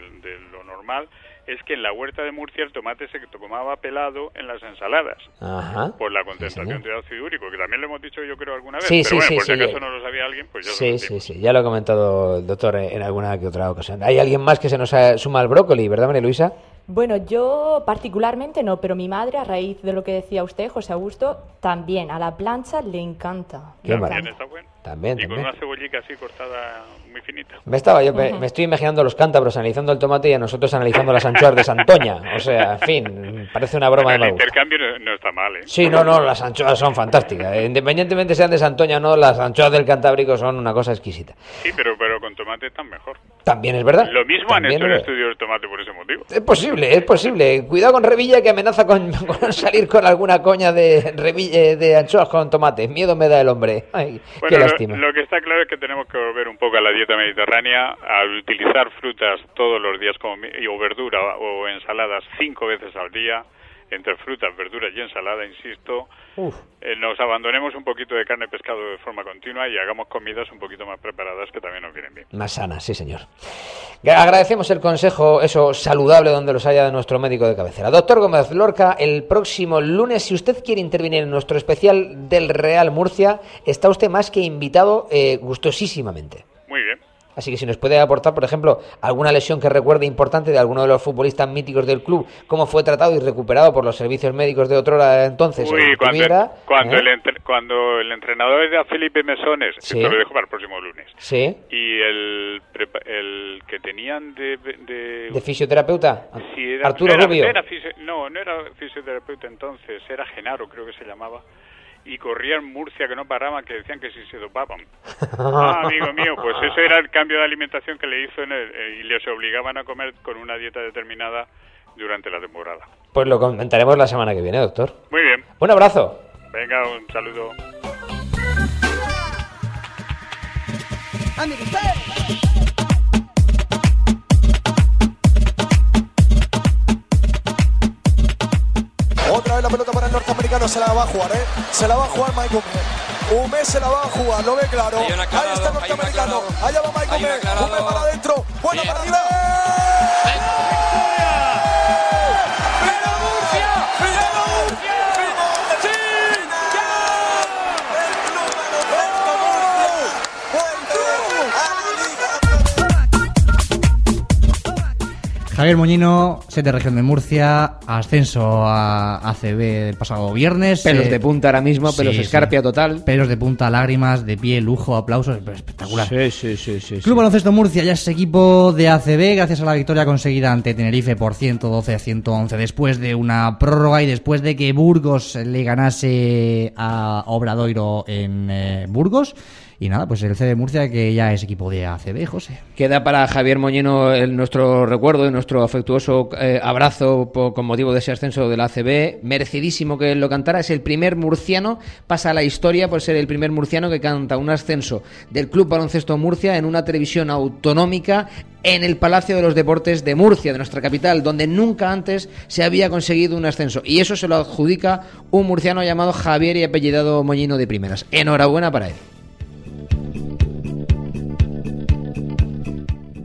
lo normal, es que en la huerta de Murcia el tomate se tomaba pelado en las ensaladas. Ajá. Por la concentración de ácido úrico, que también lo hemos dicho yo creo alguna vez. Sí, pero sí, bueno, sí, por si acaso no lo sabía alguien, pues ya Sí, sí, sí, ya lo ha comentado el doctor en alguna que otra ocasión. ¿Hay alguien más que se nos suma al brócoli, verdad, María Luisa? Bueno, yo particularmente no, pero mi madre, a raíz de lo que decía usted, José Augusto, también a la plancha le encanta. Qué Le está bueno. También, Y con una cebollica así cortada muy finita. Me estaba yo, me, me estoy imaginando los cántabros analizando el tomate y a nosotros analizando las anchoas de Santoña. O sea, en fin, parece una broma de el mal gusto. intercambio no, no está mal, ¿eh? Sí, no, no, las anchoas son fantásticas. Independientemente sean de Santoña o no, las anchoas del Cantábrico son una cosa exquisita. Sí, pero, pero con tomate están mejor. También es verdad. Lo mismo han hecho el es- estudio del tomate por ese motivo. Es posible, es posible. Cuidado con Revilla que amenaza con, <laughs> con salir con alguna coña de, Revilla, de anchoas con tomate. Miedo me da el hombre. Ay, Bueno, lo, lo que está claro es que tenemos que volver un poco a la dieta mediterránea, a utilizar frutas todos los días como, o verdura o ensaladas cinco veces al día, entre frutas, verduras y ensalada, insisto. Eh, nos abandonemos un poquito de carne y pescado de forma continua y hagamos comidas un poquito más preparadas que también nos vienen bien. Más sana, sí, señor. Gra- Agradecemos el consejo, eso saludable donde los haya de nuestro médico de cabecera. Doctor Gómez Lorca, el próximo lunes, si usted quiere intervenir en nuestro especial del Real Murcia, está usted más que invitado eh, gustosísimamente. Muy bien. Así que si nos puede aportar, por ejemplo, alguna lesión que recuerde importante de alguno de los futbolistas míticos del club, cómo fue tratado y recuperado por los servicios médicos de otrora entonces, Uy, cuando, cuando, ¿eh? el entre- cuando el entrenador era Felipe Mesones, Sí. lo dejo para el próximo lunes, Sí, y el, el que tenían de... de, de fisioterapeuta, Sí, era- Arturo era- Rubio. era no, no era fisioterapeuta entonces, era Genaro, creo que se llamaba. Y corría en Murcia que no paraban, que decían que si se dopaban. <laughs> Ah, amigo mío, pues eso era el cambio de alimentación que le hizo en el- eh, y les obligaban a comer con una dieta determinada durante la temporada. Pues lo comentaremos la semana que viene, doctor. Muy bien. Un abrazo. Venga, un saludo. Norteamericano, se la va a jugar, ¿eh? Se la va a jugar Mike Hume. Hume se la va a jugar, lo ve claro. Ahí está el norteamericano. Allá va Mike aclarado. Hume para adentro. Buena Bien. partida. Javier Moñino, 7 Región de Murcia, ascenso a ACB el pasado viernes. Pelos eh, de punta ahora mismo, pelos sí, escarpia sí. total. Pelos de punta, lágrimas, de pie, lujo, aplausos, espectacular. Sí, sí, sí, sí. Club Baloncesto Murcia ya es equipo de ACB gracias a la victoria conseguida ante Tenerife por 112 a 111 después de una prórroga y después de que Burgos le ganase a Obradoiro en eh, Burgos. Y nada, pues el CD Murcia que ya es equipo de ACB, José. Queda para Javier Moñino el, nuestro recuerdo y nuestro afectuoso eh, abrazo con motivo de ese ascenso de la ACB. Merecidísimo que lo cantara. Es el primer murciano, pasa a la historia por ser el primer murciano que canta un ascenso del Club Baloncesto Murcia en una televisión autonómica en el Palacio de los Deportes de Murcia, de nuestra capital, donde nunca antes se había conseguido un ascenso. Y eso se lo adjudica un murciano llamado Javier y apellidado Moñino de primeras. Enhorabuena para él.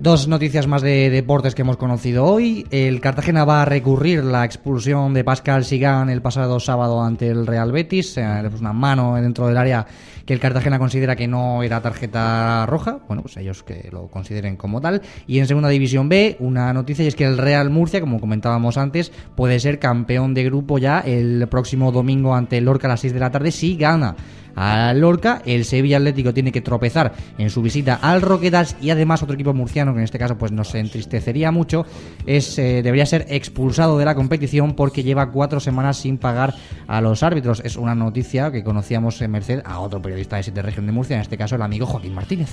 Dos noticias más de deportes que hemos conocido hoy. El Cartagena va a recurrir la expulsión de Pascal Sigan el pasado sábado ante el Real Betis. Eh, una mano dentro del área que el Cartagena considera que no era tarjeta roja. Bueno, pues ellos que lo consideren como tal. Y en segunda división B, una noticia y es que el Real Murcia, como comentábamos antes, puede ser campeón de grupo ya el próximo domingo ante el Lorca a las 6 de la tarde si gana a Lorca. El Sevilla Atlético tiene que tropezar en su visita al Roquetas y además otro equipo murciano que en este caso pues nos entristecería mucho es eh, debería ser expulsado de la competición porque lleva cuatro semanas sin pagar a los árbitros. Es una noticia que conocíamos en merced a otro periodista de Siete Región de Murcia, en este caso el amigo Joaquín Martínez.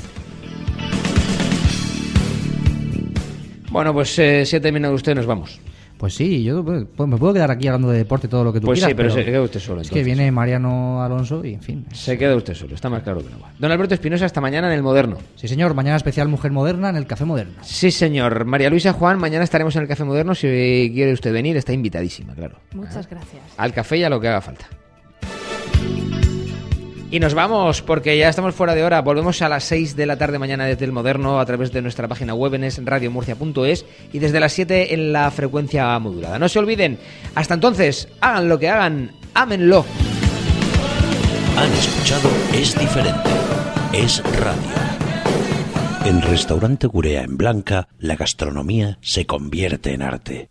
Bueno, pues eh, si ha terminado usted, nos vamos. Pues sí, yo pues, pues, me puedo quedar aquí hablando de deporte todo lo que tú Pues quieras. sí, pero se queda usted solo, Es que viene Mariano Alonso y en fin. Se queda usted solo, está más claro que no va. Don Alberto Espinosa, hasta mañana en el Moderno. Sí, señor, mañana especial Mujer Moderna en el Café Moderna. Sí, señor. María Luisa Juan, mañana estaremos en el Café Moderno. Si quiere usted venir, está invitadísima, claro. Muchas gracias. Al café y a lo que haga falta. Y nos vamos, porque ya estamos fuera de hora. Volvemos a las 6 de la tarde mañana desde el Moderno a través de nuestra página web en es radiomurcia.es y desde las 7 en la frecuencia modulada. No se olviden, hasta entonces, hagan lo que hagan, ámenlo. Han escuchado Es Diferente. Es radio. En Restaurante Gurea en Blanca, la gastronomía se convierte en arte.